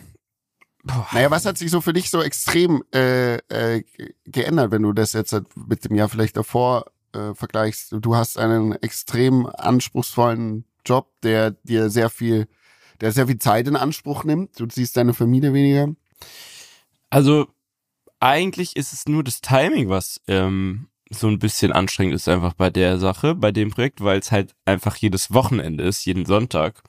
B: Naja, was hat sich so für dich so extrem äh, äh, geändert, wenn du das jetzt mit dem Jahr vielleicht davor äh, vergleichst? Du hast einen extrem anspruchsvollen Job, der dir sehr viel, der sehr viel Zeit in Anspruch nimmt. Du siehst deine Familie weniger.
A: Also eigentlich ist es nur das Timing, was ähm, so ein bisschen anstrengend ist einfach bei der Sache, bei dem Projekt, weil es halt einfach jedes Wochenende ist, jeden Sonntag.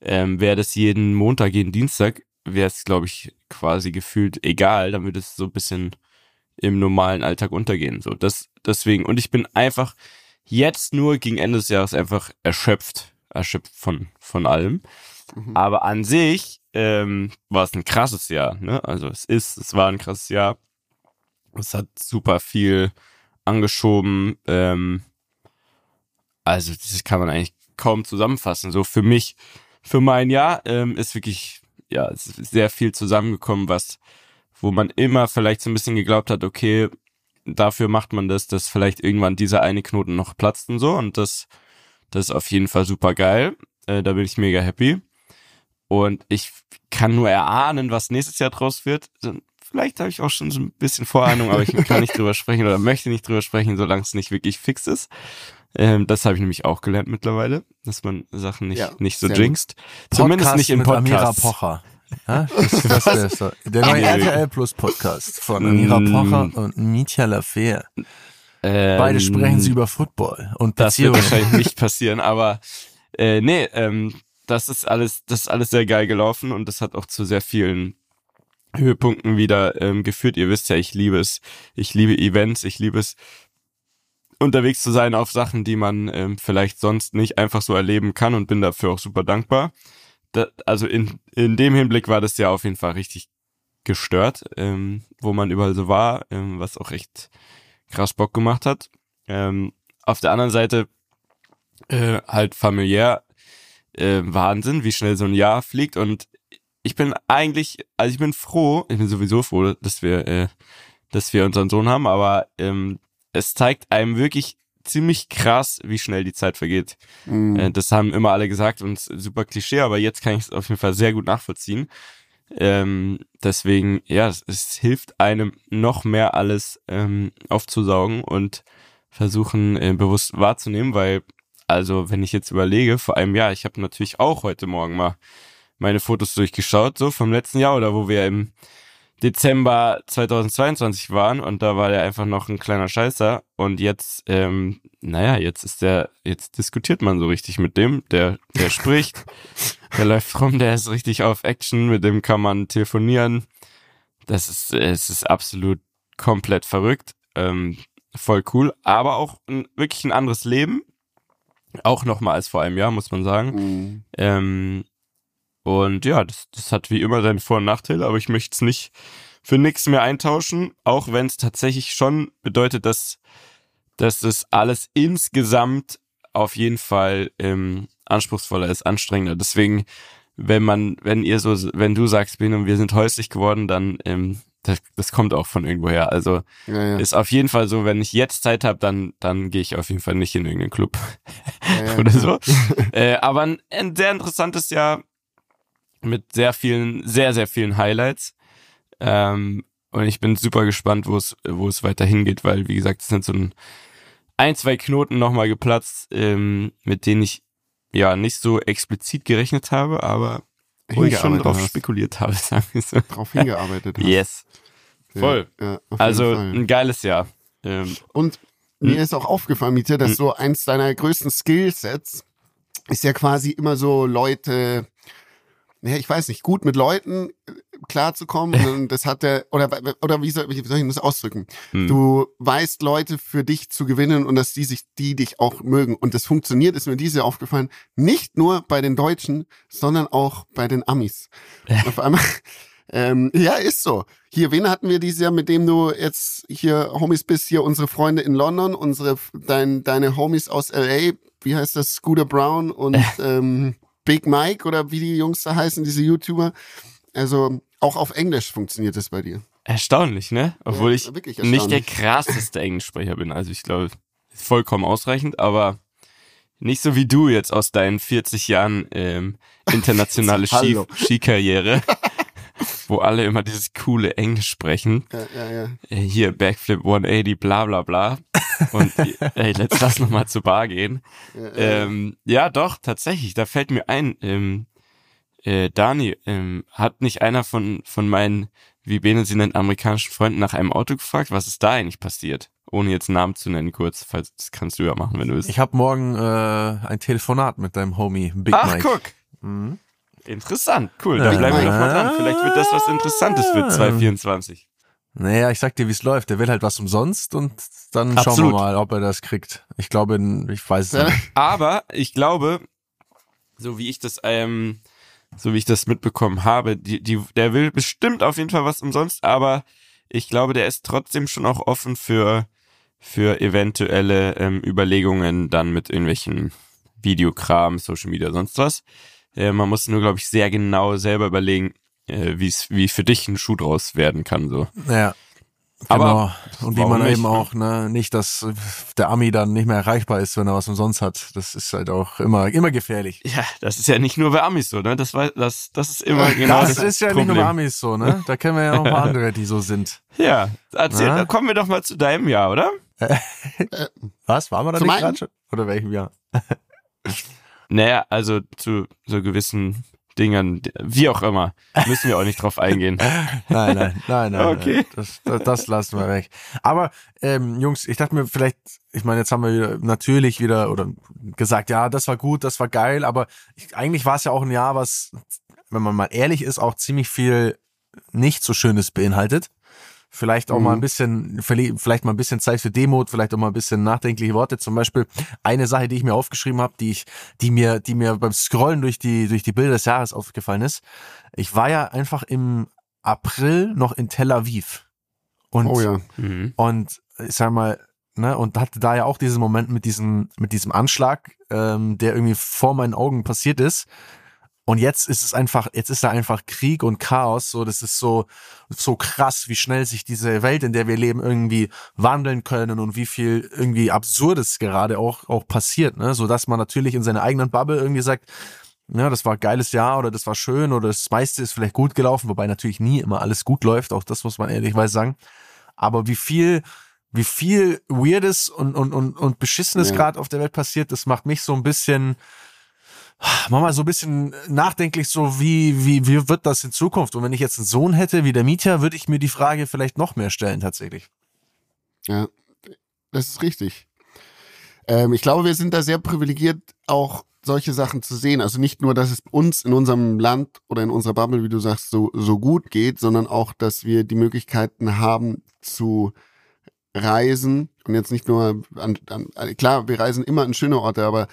A: Ähm, wäre das jeden Montag, jeden Dienstag, wäre es, glaube ich, quasi gefühlt egal. Würde es so ein bisschen im normalen Alltag untergehen. So, das, deswegen. Und ich bin einfach jetzt nur gegen Ende des Jahres einfach erschöpft. Erschöpft von, von allem.
B: Mhm.
A: Aber an sich ähm, war es ein krasses Jahr. Ne? Also es ist, es war ein krasses Jahr. Es hat super viel angeschoben. Ähm, also das kann man eigentlich kaum zusammenfassen. So für mich, für mein Jahr ähm, ist wirklich ja es ist sehr viel zusammengekommen, was wo man immer vielleicht so ein bisschen geglaubt hat, okay, dafür macht man das, dass vielleicht irgendwann dieser eine Knoten noch platzt und so und das das ist auf jeden Fall super geil. Äh, da bin ich mega happy. Und ich kann nur erahnen, was nächstes Jahr draus wird. Vielleicht habe ich auch schon so ein bisschen Vorahnung, aber ich kann nicht drüber sprechen oder möchte nicht drüber sprechen, solange es nicht wirklich fix ist. Ähm, das habe ich nämlich auch gelernt mittlerweile, dass man Sachen nicht,
B: Ja,
A: nicht so jinxt. Zumindest nicht im
C: mit Amira
A: Podcast.
C: Pocher. Ja, das, wär so. Der neue
A: Nee.
C: RTL Plus Podcast von Amira
A: Mm.
C: Pocher und Mitya Lafer.
A: Ähm,
C: Beide sprechen sie über Football und
A: Das wird wahrscheinlich nicht passieren, aber äh, nee, ähm, das ist alles, das ist alles sehr geil gelaufen und das hat auch zu sehr vielen Höhepunkten wieder ähm, geführt. Ihr wisst ja, ich liebe es. Ich liebe Events, ich liebe es, unterwegs zu sein auf Sachen, die man ähm, vielleicht sonst nicht einfach so erleben kann und bin dafür auch super dankbar. Da, also in, in dem Hinblick war das ja auf jeden Fall richtig gestört, ähm, wo man überall so war, ähm, was auch echt krass Bock gemacht hat. Ähm, auf der anderen Seite äh, halt familiär äh, Wahnsinn, wie schnell so ein Jahr fliegt und ich bin eigentlich, also ich bin froh, ich bin sowieso froh, dass wir, äh, dass wir unseren Sohn haben, aber ähm, es zeigt einem wirklich ziemlich krass, wie schnell die Zeit vergeht.
B: Mhm.
A: Äh, das haben immer alle gesagt und super Klischee, aber jetzt kann ich es auf jeden Fall sehr gut nachvollziehen. Ähm, deswegen, ja, es, es hilft einem noch mehr alles ähm, aufzusaugen und versuchen äh, bewusst wahrzunehmen, weil, also wenn ich jetzt überlege, vor einem Jahr, ich habe natürlich auch heute Morgen mal meine Fotos durchgeschaut, so vom letzten Jahr oder wo wir im Dezember 2022 waren und da war der einfach noch ein kleiner Scheißer und jetzt, ähm, naja, jetzt ist der, jetzt diskutiert man so richtig mit dem, der, der spricht, der läuft rum, der ist richtig auf Action, mit dem kann man telefonieren. Das ist, es ist absolut komplett verrückt, ähm, voll cool, aber auch ein, wirklich ein anderes Leben, auch nochmal als vor einem Jahr, muss man sagen.
B: Mhm.
A: Ähm, und ja, das, das hat wie immer seine Vor- und Nachteile, aber ich möchte es nicht für nichts mehr eintauschen, auch wenn es tatsächlich schon bedeutet, dass, dass das alles insgesamt auf jeden Fall ähm, anspruchsvoller ist, anstrengender. Deswegen, wenn man, wenn ihr so, wenn du sagst, Ben und wir sind häuslich geworden, dann ähm, das, das kommt auch von irgendwoher. Also
B: Ja, ja.
A: ist auf jeden Fall so, wenn ich jetzt Zeit habe, dann dann gehe ich auf jeden Fall nicht in irgendeinen Club
B: ja,
A: oder so. äh, aber ein, ein sehr interessantes Jahr mit sehr vielen, sehr, sehr vielen Highlights. Ähm, und ich bin super gespannt, wo es, wo es weiter hingeht, weil, wie gesagt, es sind so ein, ein zwei Knoten nochmal geplatzt, ähm, mit denen ich ja nicht so explizit gerechnet habe, aber wo ich schon drauf
B: hast.
A: spekuliert habe, sagen wir so.
B: Drauf hingearbeitet hast.
A: Yes.
B: Ja,
A: voll.
B: Ja, jeden
A: Also
B: Fall.
A: ein geiles Jahr. Ähm,
B: Und mir ist auch aufgefallen, Mietje, dass so eins deiner größten Skillsets ist ja quasi immer so Leute, ja, ich weiß nicht, gut mit Leuten äh, klarzukommen. Das hat der, oder, oder wie soll, wie soll ich das ausdrücken?
A: hm.
B: Du weißt Leute für dich zu gewinnen und dass die sich, die dich auch mögen. Und das funktioniert, ist mir dieses Jahr aufgefallen, nicht nur bei den Deutschen, sondern auch bei den Amis. Auf einmal, ähm, ja, ist so. Hier, wen hatten wir dieses Jahr, mit dem du jetzt hier Homies bist? Hier unsere Freunde in London, unsere, dein, deine Homies aus LA, wie heißt das? Scooter Brown und ähm, Big Mike oder wie die Jungs da heißen, diese YouTuber. Also auch auf Englisch funktioniert das bei dir.
A: Erstaunlich, ne? Obwohl
B: Ja,
A: ich
B: wirklich
A: nicht der krasseste Englischsprecher bin. Also ich glaube, vollkommen ausreichend, aber nicht so wie du jetzt aus deinen 40 Jahren ähm, internationale. Skikarriere. wo alle immer dieses coole Englisch sprechen.
B: Ja, ja, ja.
A: Äh, Hier, Backflip 180, bla bla bla. Und ey, let's lass noch mal zur Bar gehen.
B: ja.
A: Ähm, ja, doch, tatsächlich. Da fällt mir ein, ähm, äh, Dani, ähm, hat nicht einer von, von meinen, wie Bene sie nennt, amerikanischen Freunden nach einem Auto gefragt? Was ist da eigentlich passiert? Ohne jetzt Namen zu nennen, kurz, falls das kannst du ja machen, wenn du willst.
C: Ich habe morgen äh, ein Telefonat mit deinem Homie Big
A: Ach,
C: Mike.
A: guck.
C: Mhm.
A: Interessant, cool. Da bleiben wir doch mal dran. Vielleicht wird das was Interessantes für 2024.
C: Naja, ich sag dir, wie es läuft. Der will halt was umsonst und dann schauen
A: Absolut.
C: wir mal, ob er das kriegt. Ich glaube, ich weiß es nicht.
A: Aber ich glaube, so wie ich das, ähm, so wie ich das mitbekommen habe, die, die, der will bestimmt auf jeden Fall was umsonst, aber ich glaube, der ist trotzdem schon auch offen für, für eventuelle ähm, Überlegungen dann mit irgendwelchen Videokram, Social Media, sonst was. Äh, man muss nur, glaube ich, sehr genau selber überlegen, äh, wie's, wie für dich ein Schuh draus werden kann. So.
C: Ja.
A: Aber
C: genau. Und wie man
A: nicht,
C: eben auch, ne, nicht, dass der Ami dann nicht mehr erreichbar ist, wenn er was umsonst hat. Das ist halt auch immer, immer gefährlich.
A: Ja, das ist ja nicht nur bei Amis so, ne? Das war, das, das ist immer genau
C: das
A: das,
C: ist ja
A: Problem.
C: nicht nur bei Amis so, ne? Da kennen wir ja noch ein paar andere, die so sind.
A: Ja, erzähl,
C: Na?
A: kommen wir doch mal zu deinem Jahr, oder?
C: Was? Waren wir da nicht gerade schon? Oder welchem Jahr?
A: Naja, also zu so gewissen Dingern, wie auch immer, müssen wir auch nicht drauf eingehen.
C: Nein, nein, nein, nein.
A: Okay.
C: nein. Das, das, das lassen wir weg. Aber ähm, Jungs, ich dachte mir vielleicht, ich meine, jetzt haben wir wieder, natürlich wieder oder gesagt, ja, das war gut, das war geil, aber ich, eigentlich war es ja auch ein Jahr, was, wenn man mal ehrlich ist, auch ziemlich viel nicht so Schönes beinhaltet. Vielleicht auch
B: Mhm.
C: mal ein bisschen, verli- vielleicht mal ein bisschen Zeit für Demut, vielleicht auch mal ein bisschen nachdenkliche Worte. Zum Beispiel eine Sache, die ich mir aufgeschrieben habe, die ich, die mir, die mir beim Scrollen durch die, durch die Bilder des Jahres aufgefallen ist. Ich war ja einfach im April noch in Tel Aviv. Und,
B: Oh ja.
A: Mhm.
C: und ich sag mal, ne, und hatte da ja auch diesen Moment mit diesem, mit diesem Anschlag, ähm, der irgendwie vor meinen Augen passiert ist. Und jetzt ist es einfach, jetzt ist da einfach Krieg und Chaos. So, das ist so, so krass, wie schnell sich diese Welt, in der wir leben, irgendwie wandeln können und wie viel irgendwie Absurdes gerade auch, auch passiert, ne? So dass man natürlich in seiner eigenen Bubble irgendwie sagt, ja, das war ein geiles Jahr oder das war schön oder das meiste ist vielleicht gut gelaufen, wobei natürlich nie immer alles gut läuft, auch das muss man ehrlichweise sagen. Aber wie viel, wie viel Weirdes und, und, und, und Beschissenes
B: Ja.
C: gerade auf der Welt passiert, das macht mich so ein bisschen, Mama so ein bisschen nachdenklich, so wie, wie, wie wird das in Zukunft? Und wenn ich jetzt einen Sohn hätte wie der Mietja, würde ich mir die Frage vielleicht noch mehr stellen, tatsächlich.
B: Ja, das ist richtig. Ähm, ich glaube, wir sind da sehr privilegiert, auch solche Sachen zu sehen. Also nicht nur, dass es uns in unserem Land oder in unserer Bubble, wie du sagst, so, so gut geht, sondern auch, dass wir die Möglichkeiten haben zu reisen und jetzt nicht nur an, an klar, wir reisen immer an schöne Orte, aber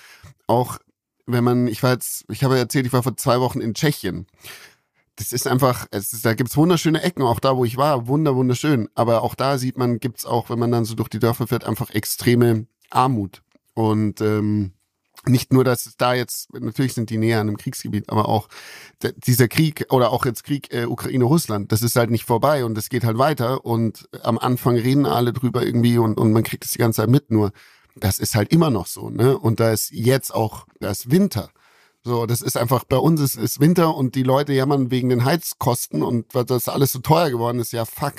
B: auch wenn man, ich war jetzt, ich habe erzählt, ich war vor zwei Wochen in Tschechien. Das ist einfach, es ist, da gibt's wunderschöne Ecken, auch da, wo ich war, wunder, wunderschön. Aber auch da sieht man, gibt's auch, wenn man dann so durch die Dörfer fährt, einfach extreme Armut. Und ähm, nicht nur, dass es da jetzt, natürlich sind die näher an einem Kriegsgebiet, aber auch dieser Krieg oder auch jetzt Krieg äh, Ukraine-Russland, das ist halt nicht vorbei und das geht halt weiter. Und am Anfang reden alle drüber irgendwie und, und man kriegt es die ganze Zeit mit, nur das ist halt immer noch so, ne? Und da ist jetzt auch, da ist Winter. So, das ist einfach, bei uns ist, ist Winter und die Leute jammern wegen den Heizkosten und weil das alles so teuer geworden ist, ja fuck.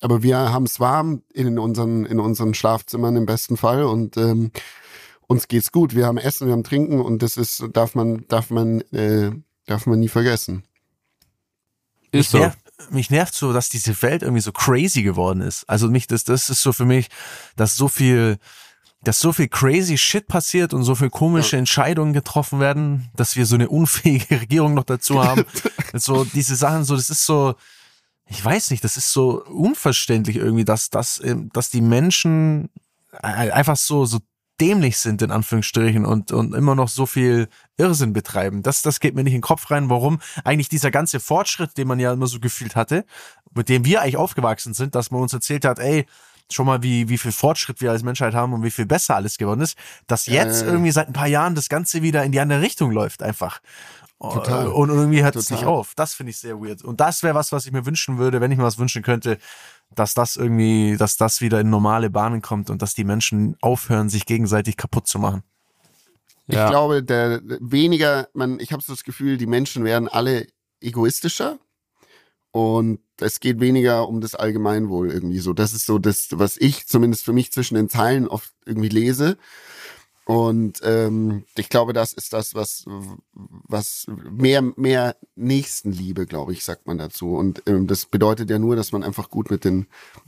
B: Aber wir haben es warm in unseren, in unseren Schlafzimmern im besten Fall und ähm, uns geht's gut. Wir haben Essen, wir haben Trinken und das ist, darf man, darf man, äh, darf man nie vergessen.
A: Ist
C: mich,
A: so.
C: nervt, mich nervt so, dass diese Welt irgendwie so crazy geworden ist. Also mich, das, das ist so für mich, dass so viel, dass so viel crazy Shit passiert und so viel komische Entscheidungen getroffen werden, dass wir so eine unfähige Regierung noch dazu haben. so diese Sachen, so das ist so, ich weiß nicht, das ist so unverständlich irgendwie, dass, dass, ähm, dass die Menschen einfach so, so dämlich sind, in Anführungsstrichen, und, und immer noch so viel Irrsinn betreiben. Das, das geht mir nicht in den Kopf rein, warum eigentlich dieser ganze Fortschritt, den man ja immer so gefühlt hatte, mit dem wir eigentlich aufgewachsen sind, dass man uns erzählt hat, ey, schon mal, wie, wie viel Fortschritt wir als Menschheit haben und wie viel besser alles geworden ist, dass jetzt
B: Äh.
C: irgendwie seit ein paar Jahren das Ganze wieder in die andere Richtung läuft, einfach.
B: Total.
C: Und irgendwie hört es nicht auf. Das finde ich sehr weird. Und das wäre was, was ich mir wünschen würde, wenn ich mir was wünschen könnte, dass das irgendwie, dass das wieder in normale Bahnen kommt und dass die Menschen aufhören, sich gegenseitig kaputt zu machen.
A: Ja.
B: Ich glaube, der weniger, man, ich habe so das Gefühl, die Menschen werden alle egoistischer und es geht weniger um das Allgemeinwohl irgendwie so. Das ist so das, was ich zumindest für mich zwischen den Zeilen oft irgendwie lese. Und ähm, ich glaube, das ist das, was, was mehr, mehr Nächstenliebe, glaube ich, sagt man dazu. Und ähm, das bedeutet ja nur, dass man einfach gut mit den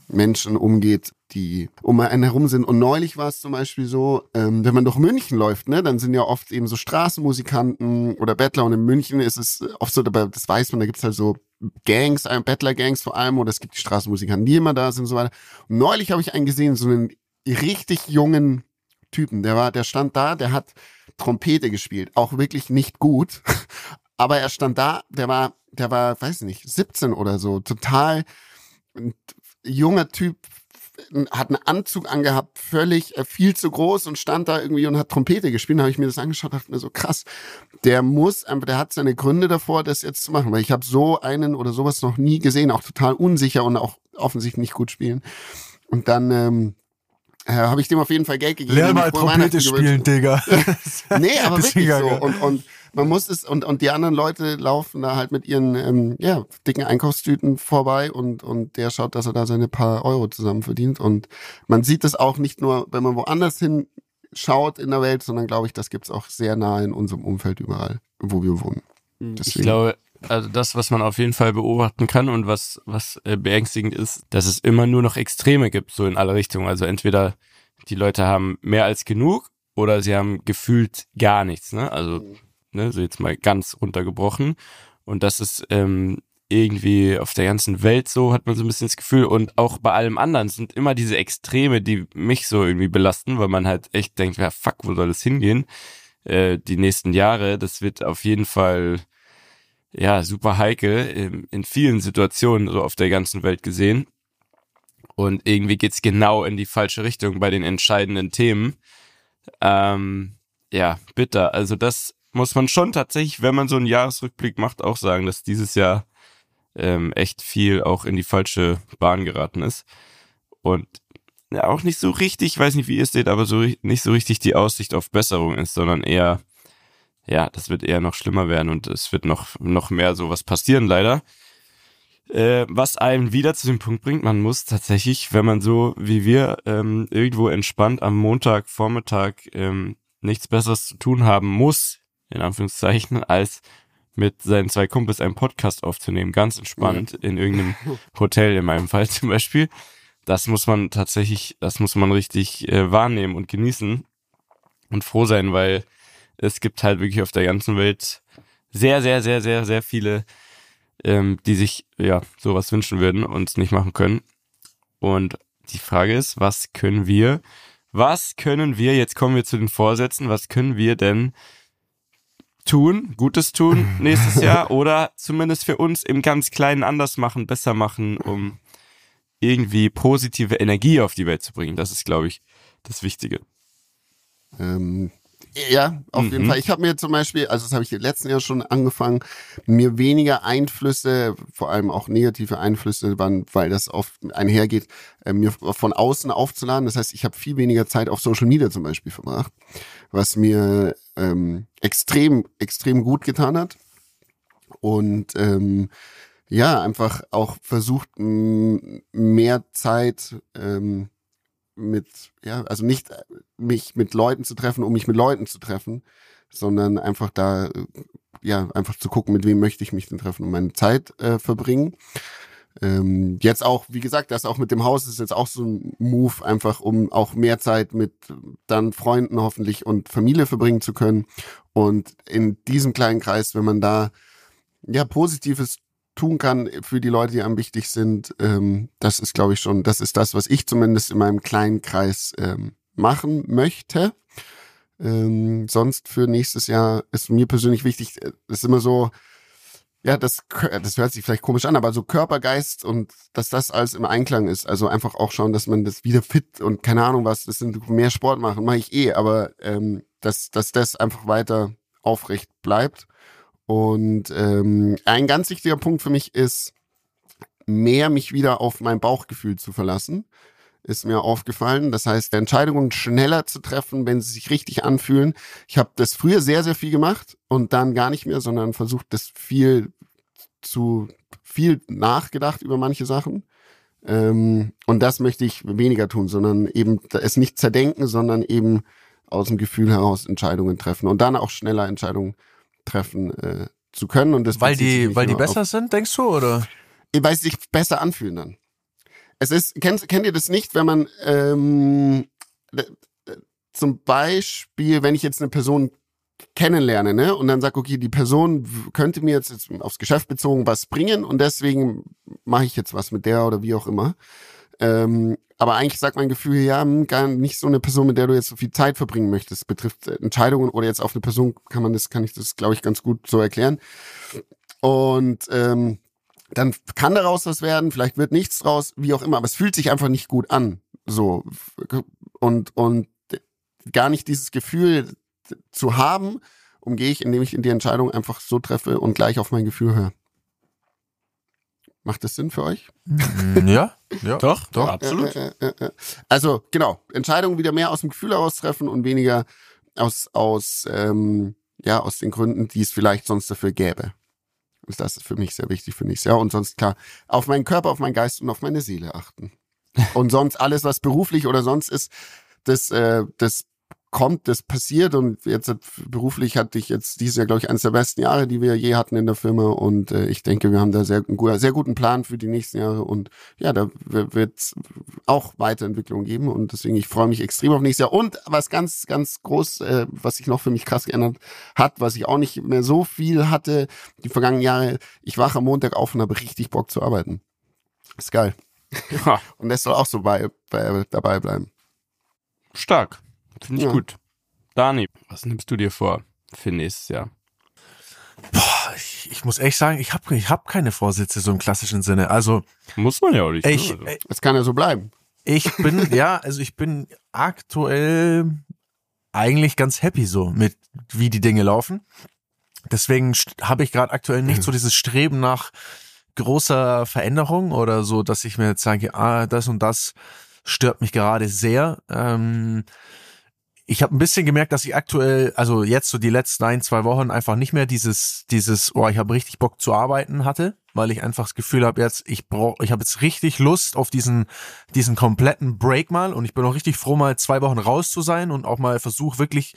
B: Menschen umgeht, die um einen herum sind. Und neulich war es zum Beispiel so, ähm, wenn man durch München läuft, ne, dann sind ja oft eben so Straßenmusikanten oder Bettler. Und in München ist es oft so, dabei, das weiß man, da gibt's halt so Gangs, Bettler-Gangs vor allem, oder es gibt die Straßenmusikanten, die immer da sind und so weiter. Und neulich habe ich einen gesehen, so einen richtig jungen Typen. Der war, der stand da, der hat Trompete gespielt, auch wirklich nicht gut. Aber er stand da, der war, der war, weiß nicht, 17 oder so, total junger Typ, hat einen Anzug angehabt, völlig äh, viel zu groß und stand da irgendwie und hat Trompete gespielt. Da habe ich mir das angeschaut, dachte mir so krass. Der muss, der hat seine Gründe davor, das jetzt zu machen, weil ich habe so einen oder sowas noch nie gesehen, auch total unsicher und auch offensichtlich nicht gut spielen. Und dann ähm, äh, habe ich dem auf jeden Fall Geld gegeben.
C: Lern mal Trompete spielen, Digga.
B: nee, aber wirklich so. Und, und man muss es, und, und die anderen Leute laufen da halt mit ihren ähm, ja, dicken Einkaufstüten vorbei und, und der schaut, dass er da seine paar Euro zusammen verdient. Und man sieht es auch nicht nur, wenn man woanders hin schaut in der Welt, sondern glaube ich, das gibt's auch sehr nah in unserem Umfeld überall, wo wir wohnen.
A: Deswegen. Ich glaube, also das, was man auf jeden Fall beobachten kann und was, was äh, beängstigend ist, dass es immer nur noch Extreme gibt, so in alle Richtungen. Also entweder die Leute haben mehr als genug oder sie haben gefühlt gar nichts, ne? Also, mhm. Ne, so jetzt mal ganz runtergebrochen. Und das ist ähm, irgendwie auf der ganzen Welt so, hat man so ein bisschen das Gefühl. Und auch bei allem anderen sind immer diese Extreme, die mich so irgendwie belasten, weil man halt echt denkt, ja, fuck, wo soll es hingehen? Äh, die nächsten Jahre, das wird auf jeden Fall ja, super heikel in, in vielen Situationen so auf der ganzen Welt gesehen. Und irgendwie geht's genau in die falsche Richtung bei den entscheidenden Themen. Ähm, ja, bitter. Also das muss man schon tatsächlich, wenn man so einen Jahresrückblick macht, auch sagen, dass dieses Jahr ähm, echt viel auch in die falsche Bahn geraten ist. Und ja, auch nicht so richtig, ich weiß nicht, wie ihr es seht, aber so nicht so richtig die Aussicht auf Besserung ist, sondern eher ja, das wird eher noch schlimmer werden und es wird noch, noch mehr sowas passieren, leider. Äh, was einen wieder zu dem Punkt bringt, man muss tatsächlich, wenn man so wie wir ähm, irgendwo entspannt am Montag, Vormittag ähm, nichts Besseres zu tun haben muss, in Anführungszeichen, als mit seinen zwei Kumpels einen Podcast aufzunehmen, ganz entspannt, in irgendeinem Hotel in meinem Fall zum Beispiel. Das muss man tatsächlich, das muss man richtig äh, wahrnehmen und genießen und froh sein, weil es gibt halt wirklich auf der ganzen Welt sehr, sehr, sehr, sehr, sehr viele, ähm, die sich ja sowas wünschen würden und es nicht machen können. Und die Frage ist, was können wir, was können wir, jetzt kommen wir zu den Vorsätzen, was können wir denn tun, Gutes tun nächstes Jahr oder zumindest für uns im ganz Kleinen anders machen, besser machen, um irgendwie positive Energie auf die Welt zu bringen. Das ist, glaube ich, das Wichtige.
B: Ähm, ja, auf mhm. jeden Fall. Ich habe mir zum Beispiel, also das habe ich letzten Jahr schon angefangen, mir weniger Einflüsse, vor allem auch negative Einflüsse, weil das oft einhergeht, äh, mir von außen aufzuladen. Das heißt, ich habe viel weniger Zeit auf Social Media zum Beispiel verbracht, was mir ähm, extrem, extrem gut getan hat. Und ähm, ja, einfach auch versucht, mehr Zeit ähm, mit, ja, also nicht mich mit Leuten zu treffen, um mich mit Leuten zu treffen, sondern einfach da, äh, ja, einfach zu gucken, mit wem möchte ich mich denn treffen und meine Zeit äh, verbringen. Ähm, jetzt auch, wie gesagt, das auch mit dem Haus ist jetzt auch so ein Move, einfach um auch mehr Zeit mit dann Freunden hoffentlich und Familie verbringen zu können. Und in diesem kleinen Kreis, wenn man da ja Positives tun kann für die Leute, die einem wichtig sind, ähm, das ist, glaube ich, schon, das ist das, was ich zumindest in meinem kleinen Kreis ähm, machen möchte. Ähm, sonst für nächstes Jahr ist mir persönlich wichtig, äh, ist immer so, ja, das, das hört sich vielleicht komisch an, aber so Körper, Geist und dass das alles im Einklang ist. Also einfach auch schauen, dass man das wieder fit und keine Ahnung was, das sind mehr Sport machen, mache ich eh, aber ähm, dass, dass das einfach weiter aufrecht bleibt. Und ähm, ein ganz wichtiger Punkt für mich ist, mehr mich wieder auf mein Bauchgefühl zu verlassen. Ist mir aufgefallen. Das heißt, Entscheidungen schneller zu treffen, wenn sie sich richtig anfühlen. Ich habe das früher sehr, sehr viel gemacht und dann gar nicht mehr, sondern versucht, das viel zu viel nachgedacht über manche Sachen. Ähm, und das möchte ich weniger tun, sondern eben es nicht zerdenken, sondern eben aus dem Gefühl heraus Entscheidungen treffen und dann auch schneller Entscheidungen treffen äh, zu können. Und das
C: Weil die, weil die besser sind, denkst du, oder?
B: weil sie sich besser anfühlen dann. Es ist, kennt, kennt ihr das nicht, wenn man ähm, äh, äh, zum Beispiel, wenn ich jetzt eine Person kennenlerne, ne, und dann sage, okay, die Person könnte mir jetzt, jetzt aufs Geschäft bezogen was bringen und deswegen mache ich jetzt was mit der oder wie auch immer. Ähm, aber eigentlich sagt mein Gefühl, ja, hm, gar nicht so eine Person, mit der du jetzt so viel Zeit verbringen möchtest, betrifft äh, Entscheidungen oder jetzt auf eine Person kann man das, kann ich das, glaube ich, ganz gut so erklären. Und ähm, dann kann daraus was werden, vielleicht wird nichts draus, wie auch immer, aber es fühlt sich einfach nicht gut an. So. Und, und gar nicht dieses Gefühl zu haben, umgehe ich, indem ich in die Entscheidung einfach so treffe und gleich auf mein Gefühl höre. Macht das Sinn für euch?
C: Mm, ja, ja.
A: Doch,
C: Doch.
A: absolut.
B: Also, genau, Entscheidungen wieder mehr aus dem Gefühl heraus treffen und weniger aus, aus, ähm, ja, aus den Gründen, die es vielleicht sonst dafür gäbe. Und das ist für mich sehr wichtig für nächstes Jahr. Und sonst klar, auf meinen Körper, auf meinen Geist und auf meine Seele achten. Und sonst alles, was beruflich oder sonst ist, das, äh, das kommt, das passiert und jetzt äh, beruflich hatte ich jetzt dieses Jahr, glaube ich, eines der besten Jahre, die wir je hatten in der Firma und äh, ich denke, wir haben da sehr, einen sehr guten Plan für die nächsten Jahre und ja, da wird es auch Weiterentwicklung geben und deswegen, ich freue mich extrem auf nächstes Jahr und was ganz, ganz groß, äh, was sich noch für mich krass geändert hat, was ich auch nicht mehr so viel hatte die vergangenen Jahre, ich wache am Montag auf und habe richtig Bock zu arbeiten. Ist geil. Und das soll auch so bei, bei, dabei bleiben.
A: stark. Finde ich
B: Ja.
A: gut. Dani, was nimmst du dir vor für nächstes Jahr?
C: Boah, ich, ich muss echt sagen, ich habe ich hab keine Vorsätze so im klassischen Sinne. Also
A: Muss man ja auch nicht.
C: ich,
A: ne? Also,
B: Das kann ja so bleiben.
C: ich bin, ja, also ich bin aktuell eigentlich ganz happy so mit, wie die Dinge laufen. Deswegen habe ich gerade aktuell nicht so dieses Streben nach großer Veränderung oder so, dass ich mir jetzt sage, ah, das und das stört mich gerade sehr. Ähm, ich habe ein bisschen gemerkt, dass ich aktuell, also jetzt so die letzten ein, zwei Wochen einfach nicht mehr dieses, dieses, oh, ich habe richtig Bock zu arbeiten hatte, weil ich einfach das Gefühl habe, jetzt, ich brauche, ich habe jetzt richtig Lust auf diesen, diesen kompletten Break mal und ich bin auch richtig froh, mal zwei Wochen raus zu sein und auch mal versuche wirklich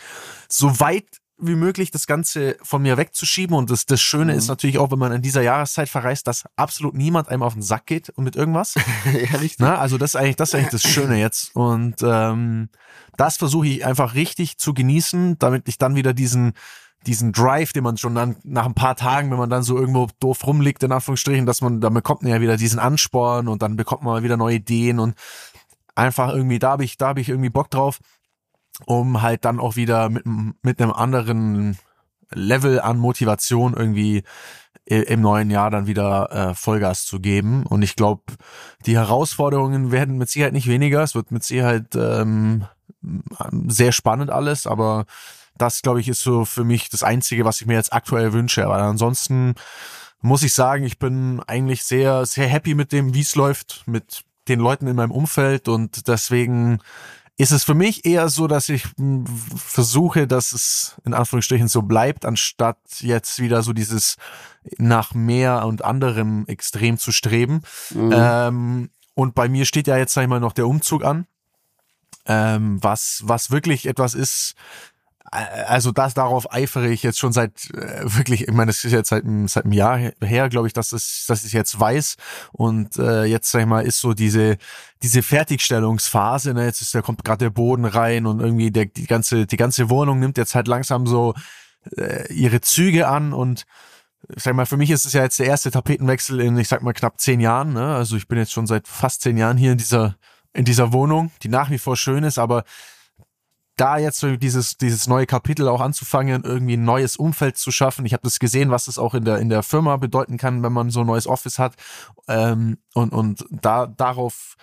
C: so weit wie möglich das Ganze von mir wegzuschieben. Und das, das Schöne
B: Mhm.
C: ist natürlich auch, wenn man in dieser Jahreszeit verreist, dass absolut niemand einem auf den Sack geht und mit irgendwas.
B: ja, richtig.
C: Na, also das ist eigentlich, das ist eigentlich das Schöne jetzt. Und ähm, das versuche ich einfach richtig zu genießen, damit ich dann wieder diesen, diesen Drive, den man schon dann nach ein paar Tagen, wenn man dann so irgendwo doof rumliegt, in Anführungsstrichen, dass man, dann bekommt man ja wieder diesen Ansporn und dann bekommt man wieder neue Ideen und einfach irgendwie, da habe ich, da habe ich irgendwie Bock drauf, um halt dann auch wieder mit, mit einem anderen Level an Motivation irgendwie im neuen Jahr dann wieder äh, Vollgas zu geben. Und ich glaube, die Herausforderungen werden mit Sicherheit nicht weniger. Es wird mit Sicherheit ähm, sehr spannend alles, aber das, glaube ich, ist so für mich das Einzige, was ich mir jetzt aktuell wünsche. Aber ansonsten muss ich sagen, ich bin eigentlich sehr, sehr happy mit dem, wie es läuft, mit den Leuten in meinem Umfeld und deswegen ist es für mich eher so, dass ich mh, versuche, dass es in Anführungsstrichen so bleibt, anstatt jetzt wieder so dieses nach mehr und anderem extrem zu streben.
B: Mhm.
C: Ähm, und bei mir steht ja jetzt, sag ich mal, noch der Umzug an, ähm, was, was wirklich etwas ist, also das darauf eifere ich jetzt schon seit äh, wirklich, ich meine, das ist jetzt seit, seit einem Jahr her, glaube ich, dass es, dass ich jetzt weiß. Und äh, jetzt sag ich mal, ist so diese diese Fertigstellungsphase. Ne, jetzt ist da kommt gerade der Boden rein und irgendwie der die ganze die ganze Wohnung nimmt jetzt halt langsam so äh, ihre Züge an und ich sag mal, für mich ist es ja jetzt der erste Tapetenwechsel in, ich sag mal, knapp zehn Jahren. Ne? Also ich bin jetzt schon seit fast zehn Jahren hier in dieser, in dieser Wohnung, die nach wie vor schön ist, aber da jetzt so dieses, dieses neue Kapitel auch anzufangen, irgendwie ein neues Umfeld zu schaffen. Ich habe das gesehen, was das auch in der, in der Firma bedeuten kann, wenn man so ein neues Office hat. Ähm, und, und da, darauf,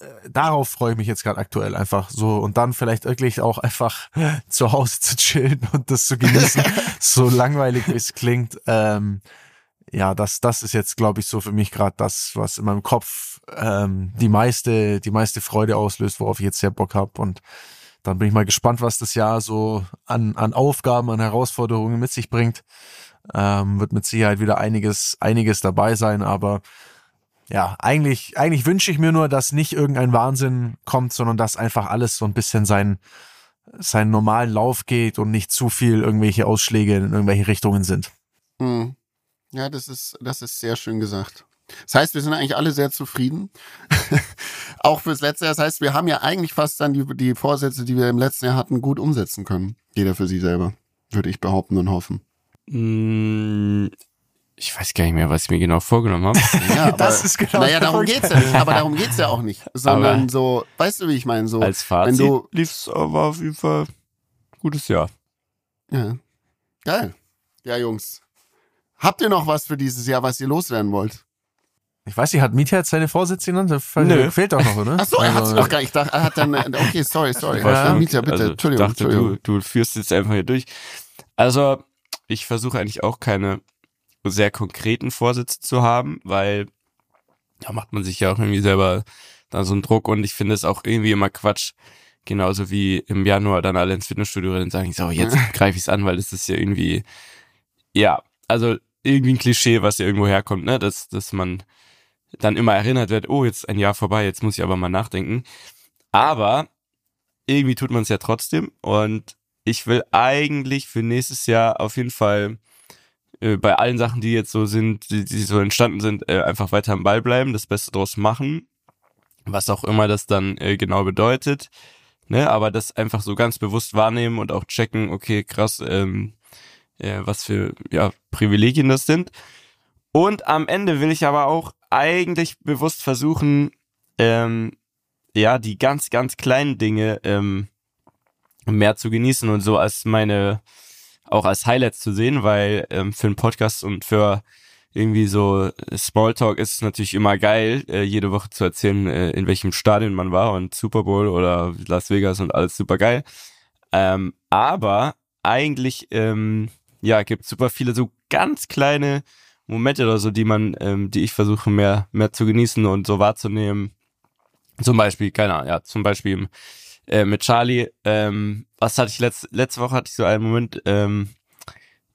C: äh, darauf freue ich mich jetzt gerade aktuell einfach so. Und dann vielleicht wirklich auch einfach zu Hause zu chillen und das zu genießen, so langweilig wie es klingt. Ähm, ja, das, das ist jetzt, glaube ich, so für mich gerade das, was in meinem Kopf ähm, die meiste, die meiste Freude auslöst, worauf ich jetzt sehr Bock habe. Und dann bin ich mal gespannt, was das Jahr so an, an Aufgaben, an Herausforderungen mit sich bringt. Ähm, wird mit Sicherheit wieder einiges, einiges dabei sein, aber ja, eigentlich, eigentlich wünsche ich mir nur, dass nicht irgendein Wahnsinn kommt, sondern dass einfach alles so ein bisschen seinen, seinen normalen Lauf geht und nicht zu viel irgendwelche Ausschläge in irgendwelche Richtungen sind.
B: Mhm. Ja, das ist, das ist sehr schön gesagt. Das heißt, wir sind eigentlich alle sehr zufrieden. auch fürs letzte Jahr. Das heißt, wir haben ja eigentlich fast dann die, die Vorsätze, die wir im letzten Jahr hatten, gut umsetzen können. Jeder für sich selber, würde ich behaupten und hoffen.
A: Mm, Ich weiß gar nicht mehr, was ich mir genau vorgenommen habe.
B: Ja, aber,
C: Das ist genau
B: naja, darum geht's ja nicht. Aber darum geht's ja auch nicht. Sondern
A: Aber-
B: so, weißt du, wie ich meine? So,
A: Als
B: wenn
A: Fazit
B: du,
A: lief's aber auf jeden Fall ein gutes Jahr.
B: ja. Geil. Ja, Jungs. Habt ihr noch was für dieses Jahr, was ihr loswerden wollt?
C: Ich weiß nicht, hat Mietja jetzt seine Vorsätze genannt?
A: Nö.
C: fehlt doch noch, oder?
B: Ach so, er hat's
C: Also,
B: noch gar nicht. Ich dachte, er hat dann, okay, sorry, sorry.
A: Ich
B: Ja. Mieter, bitte,
A: Also,
B: Entschuldigung,
A: Ich dachte,
B: Entschuldigung.
A: Du, du führst jetzt einfach hier durch. Also, ich versuche eigentlich auch keine sehr konkreten Vorsätze zu haben, weil da macht man sich ja auch irgendwie selber da so einen Druck und ich finde es auch irgendwie immer Quatsch. Genauso wie im Januar dann alle ins Fitnessstudio rennen und sagen, so, jetzt greife ich es an, weil das ist ja irgendwie, ja, also irgendwie ein Klischee, was ja irgendwo herkommt, ne, dass, dass man dann immer erinnert wird, oh, jetzt ein Jahr vorbei, jetzt muss ich aber mal nachdenken. Aber irgendwie tut man es ja trotzdem und ich will eigentlich für nächstes Jahr auf jeden Fall äh, bei allen Sachen, die jetzt so sind, die, die so entstanden sind, äh, einfach weiter am Ball bleiben, das Beste draus machen, was auch immer das dann äh, genau bedeutet, ne, aber das einfach so ganz bewusst wahrnehmen und auch checken, okay, krass, ähm, äh, was für ja Privilegien das sind. Und am Ende will ich aber auch eigentlich bewusst versuchen, ähm, ja, die ganz, ganz kleinen Dinge ähm, mehr zu genießen und so als meine, auch als Highlights zu sehen, weil ähm, für einen Podcast und für irgendwie so Smalltalk ist es natürlich immer geil, äh, jede Woche zu erzählen, äh, in welchem Stadion man war und Super Bowl oder Las Vegas und alles super geil. Ähm, aber eigentlich, ähm, ja, gibt super viele so ganz kleine Momente oder so, die man, ähm, die ich versuche mehr, mehr zu genießen und so wahrzunehmen. Zum Beispiel, keine Ahnung, ja, zum Beispiel äh, mit Charlie, ähm, was hatte ich letzt, letzte Woche hatte ich so einen Moment, ähm,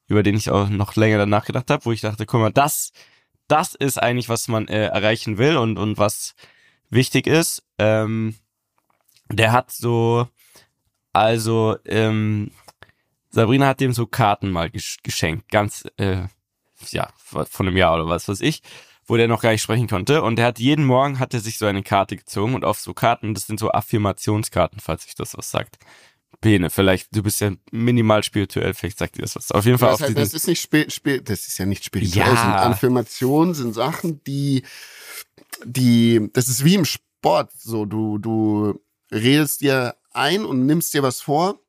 A: über den ich auch noch länger danach gedacht habe, wo ich dachte, guck mal, das, das ist eigentlich, was man äh, erreichen will und, und was wichtig ist. Ähm, der hat so, also, ähm, Sabrina hat dem so Karten mal gesch geschenkt, ganz, äh, ja, von einem Jahr oder was weiß ich, wo der noch gar nicht sprechen konnte. Und der hat jeden Morgen hat er sich so eine Karte gezogen und auf so Karten, das sind so Affirmationskarten, falls ich das was sagt. Bene, vielleicht, du bist ja minimal spirituell, vielleicht sagt dir das was. Auf jeden Fall
B: Das, heißt, das ist nicht spe spe das ist ja nicht spirituell.
A: Ja.
B: Affirmationen sind Sachen, die, die, das ist wie im Sport. So, du, du redest dir ein und nimmst dir was vor,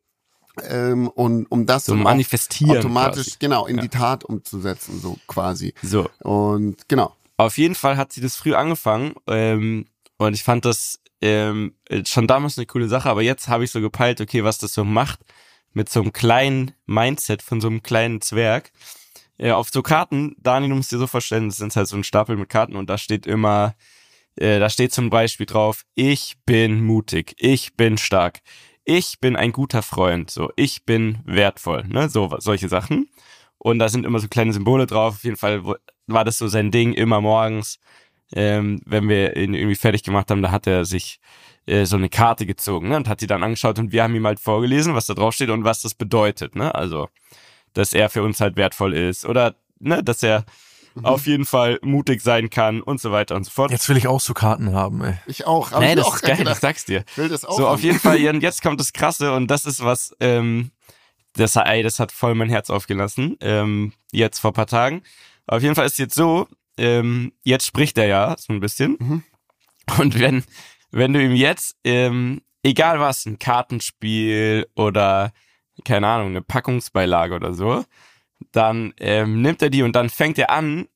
B: ähm, und um das
A: so manifestieren.
B: automatisch
A: quasi.
B: genau in
A: Ja.
B: die Tat umzusetzen, so quasi.
A: So.
B: Und genau.
A: Auf jeden Fall hat sie das früh angefangen ähm, und ich fand das ähm, schon damals eine coole Sache, aber jetzt habe ich so gepeilt, okay, was das so macht mit so einem kleinen Mindset von so einem kleinen Zwerg. Äh, auf so Karten, Dani, du musst dir so vorstellen, das sind halt so ein Stapel mit Karten und da steht immer, äh, da steht zum Beispiel drauf, ich bin mutig, ich bin stark, ich bin ein guter Freund, so, ich bin wertvoll, ne, so, solche Sachen. Und da sind immer so kleine Symbole drauf. Auf jeden Fall war das so sein Ding, immer morgens, ähm, wenn wir ihn irgendwie fertig gemacht haben, da hat er sich äh, so eine Karte gezogen ne, und hat die dann angeschaut und wir haben ihm halt vorgelesen, was da drauf steht und was das bedeutet. Ne? Also, dass er für uns halt wertvoll ist oder ne, dass er auf jeden Fall mutig sein kann und so weiter und so fort.
C: Jetzt will ich auch so Karten haben, ey.
B: Ich auch.
A: Nee,
B: ich
A: das
B: auch
A: ist geil,
B: gedacht.
A: ich sag's dir.
B: Ich will das auch.
A: So, auf
B: haben.
A: jeden Fall, Jan, jetzt kommt das Krasse und das ist was, ähm, das, ey, das hat voll mein Herz aufgelassen, ähm, jetzt vor paar Tagen. Auf jeden Fall ist jetzt so, ähm, jetzt spricht er ja so ein bisschen.
B: Mhm.
A: Und wenn, wenn du ihm jetzt, ähm, egal was, ein Kartenspiel oder, keine Ahnung, eine Packungsbeilage oder so, dann ähm, nimmt er die und dann fängt er an,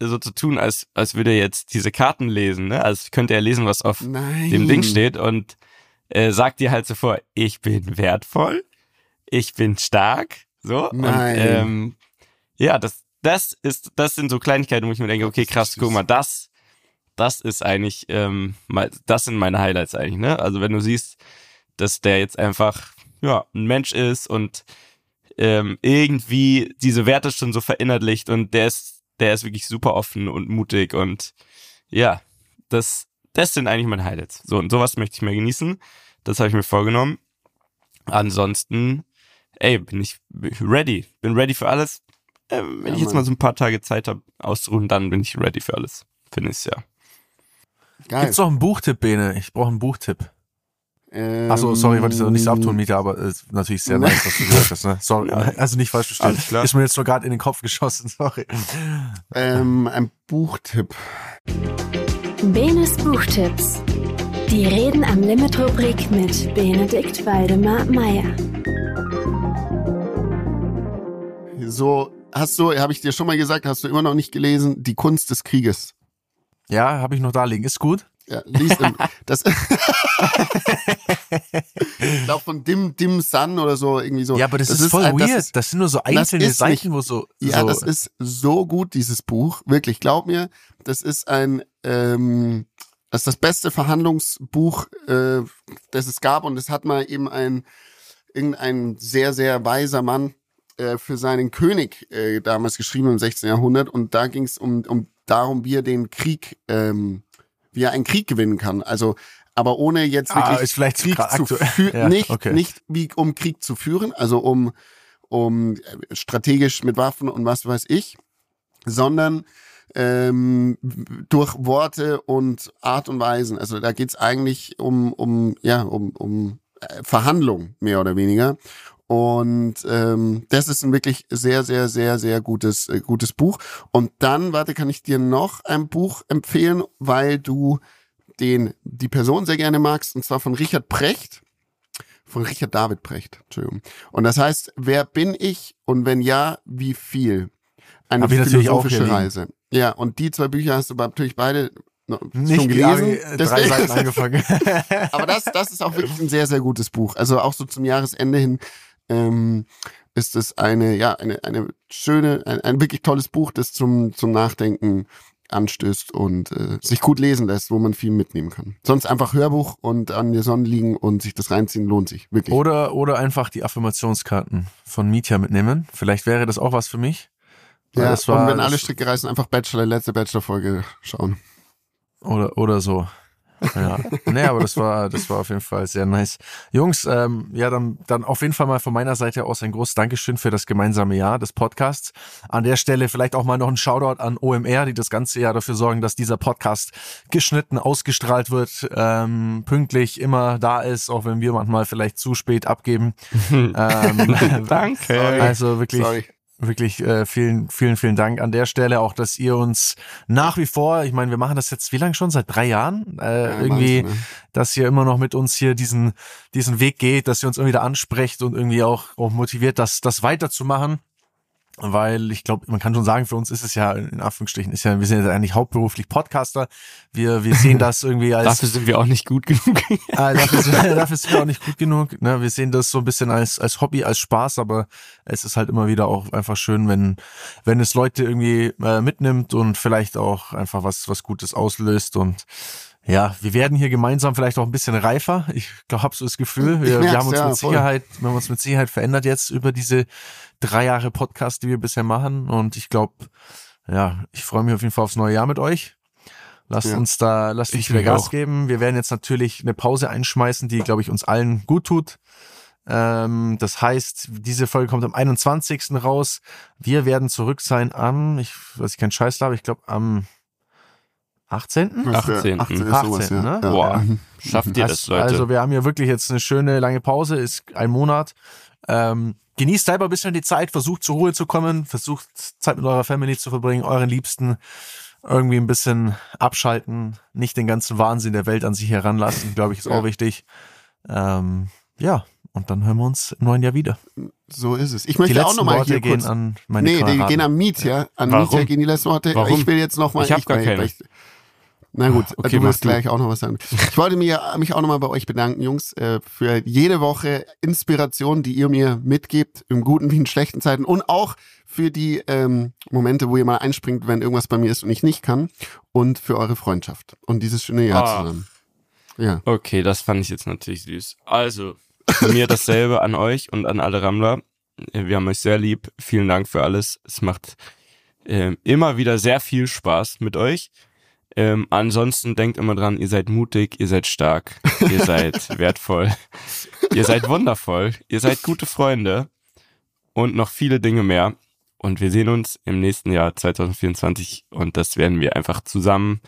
A: so zu tun, als, als würde er jetzt diese Karten lesen, ne? Als könnte er lesen, was auf
B: Nein.
A: dem Ding steht und äh, sagt dir halt so vor, ich bin wertvoll, ich bin stark, so.
B: Nein.
A: Und ähm, ja, das, das ist, das sind so Kleinigkeiten, wo ich mir denke, okay, krass, guck mal, das, das ist eigentlich, ähm, das sind meine Highlights eigentlich, ne? Also wenn du siehst, dass der jetzt einfach, ja, ein Mensch ist und ähm, irgendwie diese Werte schon so verinnerlicht und der ist, der ist wirklich super offen und mutig und ja, das, das sind eigentlich meine Highlights. So, und sowas möchte ich mehr genießen. Das habe ich mir vorgenommen. Ansonsten, ey, bin ich ready. Bin ready für alles. Ähm, wenn
B: Ja,
A: ich jetzt mal so ein paar Tage Zeit habe, auszuruhen, dann bin ich ready für alles. Finde ich ja.
B: Geil.
C: Gibt's noch einen Buchtipp, Bene? Ich brauche einen Buchtipp.
B: Ähm,
C: Achso, sorry, wollte ich das nicht so abtun, Mieter, aber es ist natürlich sehr nice, was du gesagt hast. Ne? Sorry, also nicht falsch verstehen.
A: Alles klar.
C: Ist mir jetzt nur gerade in den Kopf geschossen, sorry.
B: Ähm, ein Buchtipp.
E: Benes Buchtipps. Die Reden am Limit Rubrik mit Benedikt Waldemar Meyer.
B: So, hast du, habe ich dir schon mal gesagt, hast du immer noch nicht gelesen, Die Kunst des Krieges.
C: Ja, habe ich noch da liegen. Ist gut.
B: Ja, liest im, das. ich glaube von Dim Dim Sun oder so irgendwie so.
C: Ja, aber das, ist voll
B: ein-
C: weird.
B: das
C: Das,
B: ist-
C: sind nur so
B: das
C: einzelne
B: ist
C: Seiten,
B: nicht-
C: wo so.
B: Ja,
C: so
B: das ist so gut, dieses Buch. Wirklich, glaub mir, das ist ein, ähm, das ist das beste Verhandlungsbuch, äh, das es gab. Und es hat mal eben ein, irgendein sehr, sehr weiser Mann äh, für seinen König äh, damals geschrieben im 16. Jahrhundert. Und da ging es um, um darum, wie er den Krieg, ähm, wie er einen Krieg gewinnen kann. Also, aber ohne jetzt
C: Ah,
B: wirklich
C: ist vielleicht
B: Krieg zu führen,
C: Ja,
B: nicht,
C: okay.
B: nicht wie um Krieg zu führen, also um, um äh, strategisch mit Waffen und was weiß ich, sondern ähm, durch Worte und Art und Weisen. Also da geht's eigentlich um, um, ja, um, um äh, Verhandlung, mehr oder weniger. Und ähm, das ist ein wirklich sehr, sehr, sehr, sehr gutes, äh, gutes Buch. Und dann, warte, kann ich dir noch ein Buch empfehlen, weil du den, die Person sehr gerne magst, und zwar von Richard Precht. Von Richard David Precht, Entschuldigung. Und das heißt, wer bin ich und wenn ja, wie viel? Eine
C: Hab
B: philosophische. Reise. Ja, und die zwei Bücher hast du natürlich beide noch
C: nicht
B: schon gelesen.
C: äh, drei
B: Deswegen-
C: Seiten angefangen.
B: aber das, das ist auch wirklich ein sehr, sehr gutes Buch. Also auch so zum Jahresende hin ähm, ist es eine, ja, eine, eine schöne, ein, ein wirklich tolles Buch, das zum, zum Nachdenken anstößt und äh, sich gut lesen lässt, wo man viel mitnehmen kann. Sonst einfach Hörbuch und an der Sonne liegen und sich das reinziehen lohnt sich, wirklich.
C: Oder, oder einfach die Affirmationskarten von Mietja mitnehmen. Vielleicht wäre das auch was für mich.
B: Ja,
C: das war,
B: und wenn alle Stricke reißen, einfach Bachelor, letzte Bachelor-Folge schauen.
C: Oder, oder so. Ja. nee, aber das war, das war auf jeden Fall sehr nice. Jungs, ähm, ja, dann, dann auf jeden Fall mal von meiner Seite aus ein großes Dankeschön für das gemeinsame Jahr des Podcasts. An der Stelle vielleicht auch mal noch ein Shoutout an OMR, die das ganze Jahr dafür sorgen, dass dieser Podcast geschnitten, ausgestrahlt wird, ähm, pünktlich immer da ist, auch wenn wir manchmal vielleicht zu spät abgeben. ähm,
A: Danke.
C: Also wirklich,
B: Sorry.
C: Wirklich äh, vielen, vielen, vielen Dank an der Stelle. Auch, dass ihr uns nach wie vor, ich meine, wir machen das jetzt wie lange schon? Seit drei Jahren? Äh,
B: Ja,
C: irgendwie,
B: Wahnsinn, ne?
C: dass ihr immer noch mit uns hier diesen, diesen Weg geht, dass ihr uns immer wieder ansprecht und irgendwie auch, auch motiviert, das, das weiterzumachen. Weil ich glaube, man kann schon sagen, für uns ist es ja in Anführungsstrichen, ist ja, wir sind ja eigentlich hauptberuflich Podcaster. Wir, wir sehen das irgendwie als
A: Dafür sind wir auch nicht gut genug.
C: Ah, dafür, sind, dafür sind wir auch nicht gut genug. Ne? Wir sehen das so ein bisschen als, als Hobby, als Spaß, aber es ist halt immer wieder auch einfach schön, wenn, wenn es Leute irgendwie äh, mitnimmt und vielleicht auch einfach was, was Gutes auslöst und ja, wir werden hier gemeinsam vielleicht auch ein bisschen reifer. Ich glaube, habe so das Gefühl, wir, wir haben uns
B: ja,
C: mit
B: voll.
C: Sicherheit, wir haben uns mit Sicherheit verändert jetzt über diese drei Jahre Podcast, die wir bisher machen. Und ich glaube, ja, ich freue mich auf jeden Fall aufs neue Jahr mit euch. Lasst
B: Ja.
C: uns da, lasst uns
A: Ich
C: wieder Gas
A: auch.
C: geben. Wir werden jetzt natürlich eine Pause einschmeißen, die, glaube ich, uns allen gut tut. Ähm, das heißt, diese Folge kommt am 21. raus. Wir werden zurück sein am, ich weiß ich keinen Scheiß habe, ich glaube am 18.
B: Das ist der
A: 18..
B: 18. ist sowas,
C: 18.,
B: ja.
C: ne?
B: Ja.
A: Boah.
B: Mhm.
A: Schafft ihr das,
C: Also,
A: Leute?
C: also wir haben hier wirklich jetzt eine schöne lange Pause, ist ein Monat. Ähm, genießt selber ein bisschen die Zeit, versucht zur Ruhe zu kommen, versucht Zeit mit eurer Family zu verbringen, euren Liebsten irgendwie ein bisschen abschalten, nicht den ganzen Wahnsinn der Welt an sich heranlassen, glaube ich, ist
B: Ja.
C: auch wichtig. Ähm, ja, und dann hören wir uns im neuen Jahr wieder.
B: So ist es. Ich
C: Die
B: möchte auch
C: letzten
B: nochmal hier
C: gehen
B: kurz
C: an meine
B: Nee, die
C: Kameraden.
B: gehen an Mietja. An
A: Warum?
B: Mietja gehen die letzten Worte.
A: Warum?
B: Ich will jetzt noch mal.
A: Ich hab gar keine.
B: Ich, na gut,
A: Okay,
B: du wirst
A: du.
B: gleich auch noch was sagen. Ich wollte mir, mich auch nochmal bei euch bedanken, Jungs, äh, für jede Woche Inspiration, die ihr mir mitgebt, im guten wie in schlechten Zeiten und auch für die ähm, Momente, wo ihr mal einspringt, wenn irgendwas bei mir ist und ich nicht kann und für eure Freundschaft und dieses schöne Jahr
A: Ah.
B: zusammen. Ja.
A: Okay, das fand ich jetzt natürlich süß. Also, von mir dasselbe an euch und an alle Rammler. Äh, Wir haben euch sehr lieb. Vielen Dank für alles. Es macht ähm, immer wieder sehr viel Spaß mit euch. Ähm, ansonsten denkt immer dran, ihr seid mutig, ihr seid stark, ihr seid wertvoll, ihr seid wundervoll, ihr seid gute Freunde und noch viele Dinge mehr. Und wir sehen uns im nächsten Jahr 2024 und das werden wir einfach zusammen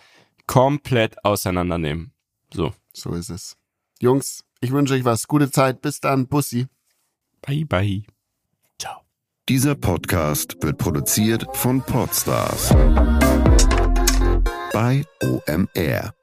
A: komplett auseinandernehmen. So,
B: So ist es. Jungs, ich wünsche euch was. Gute Zeit. Bis dann. Bussi.
A: bye bye.
F: Dieser Podcast wird produziert von Podstars bei OMR.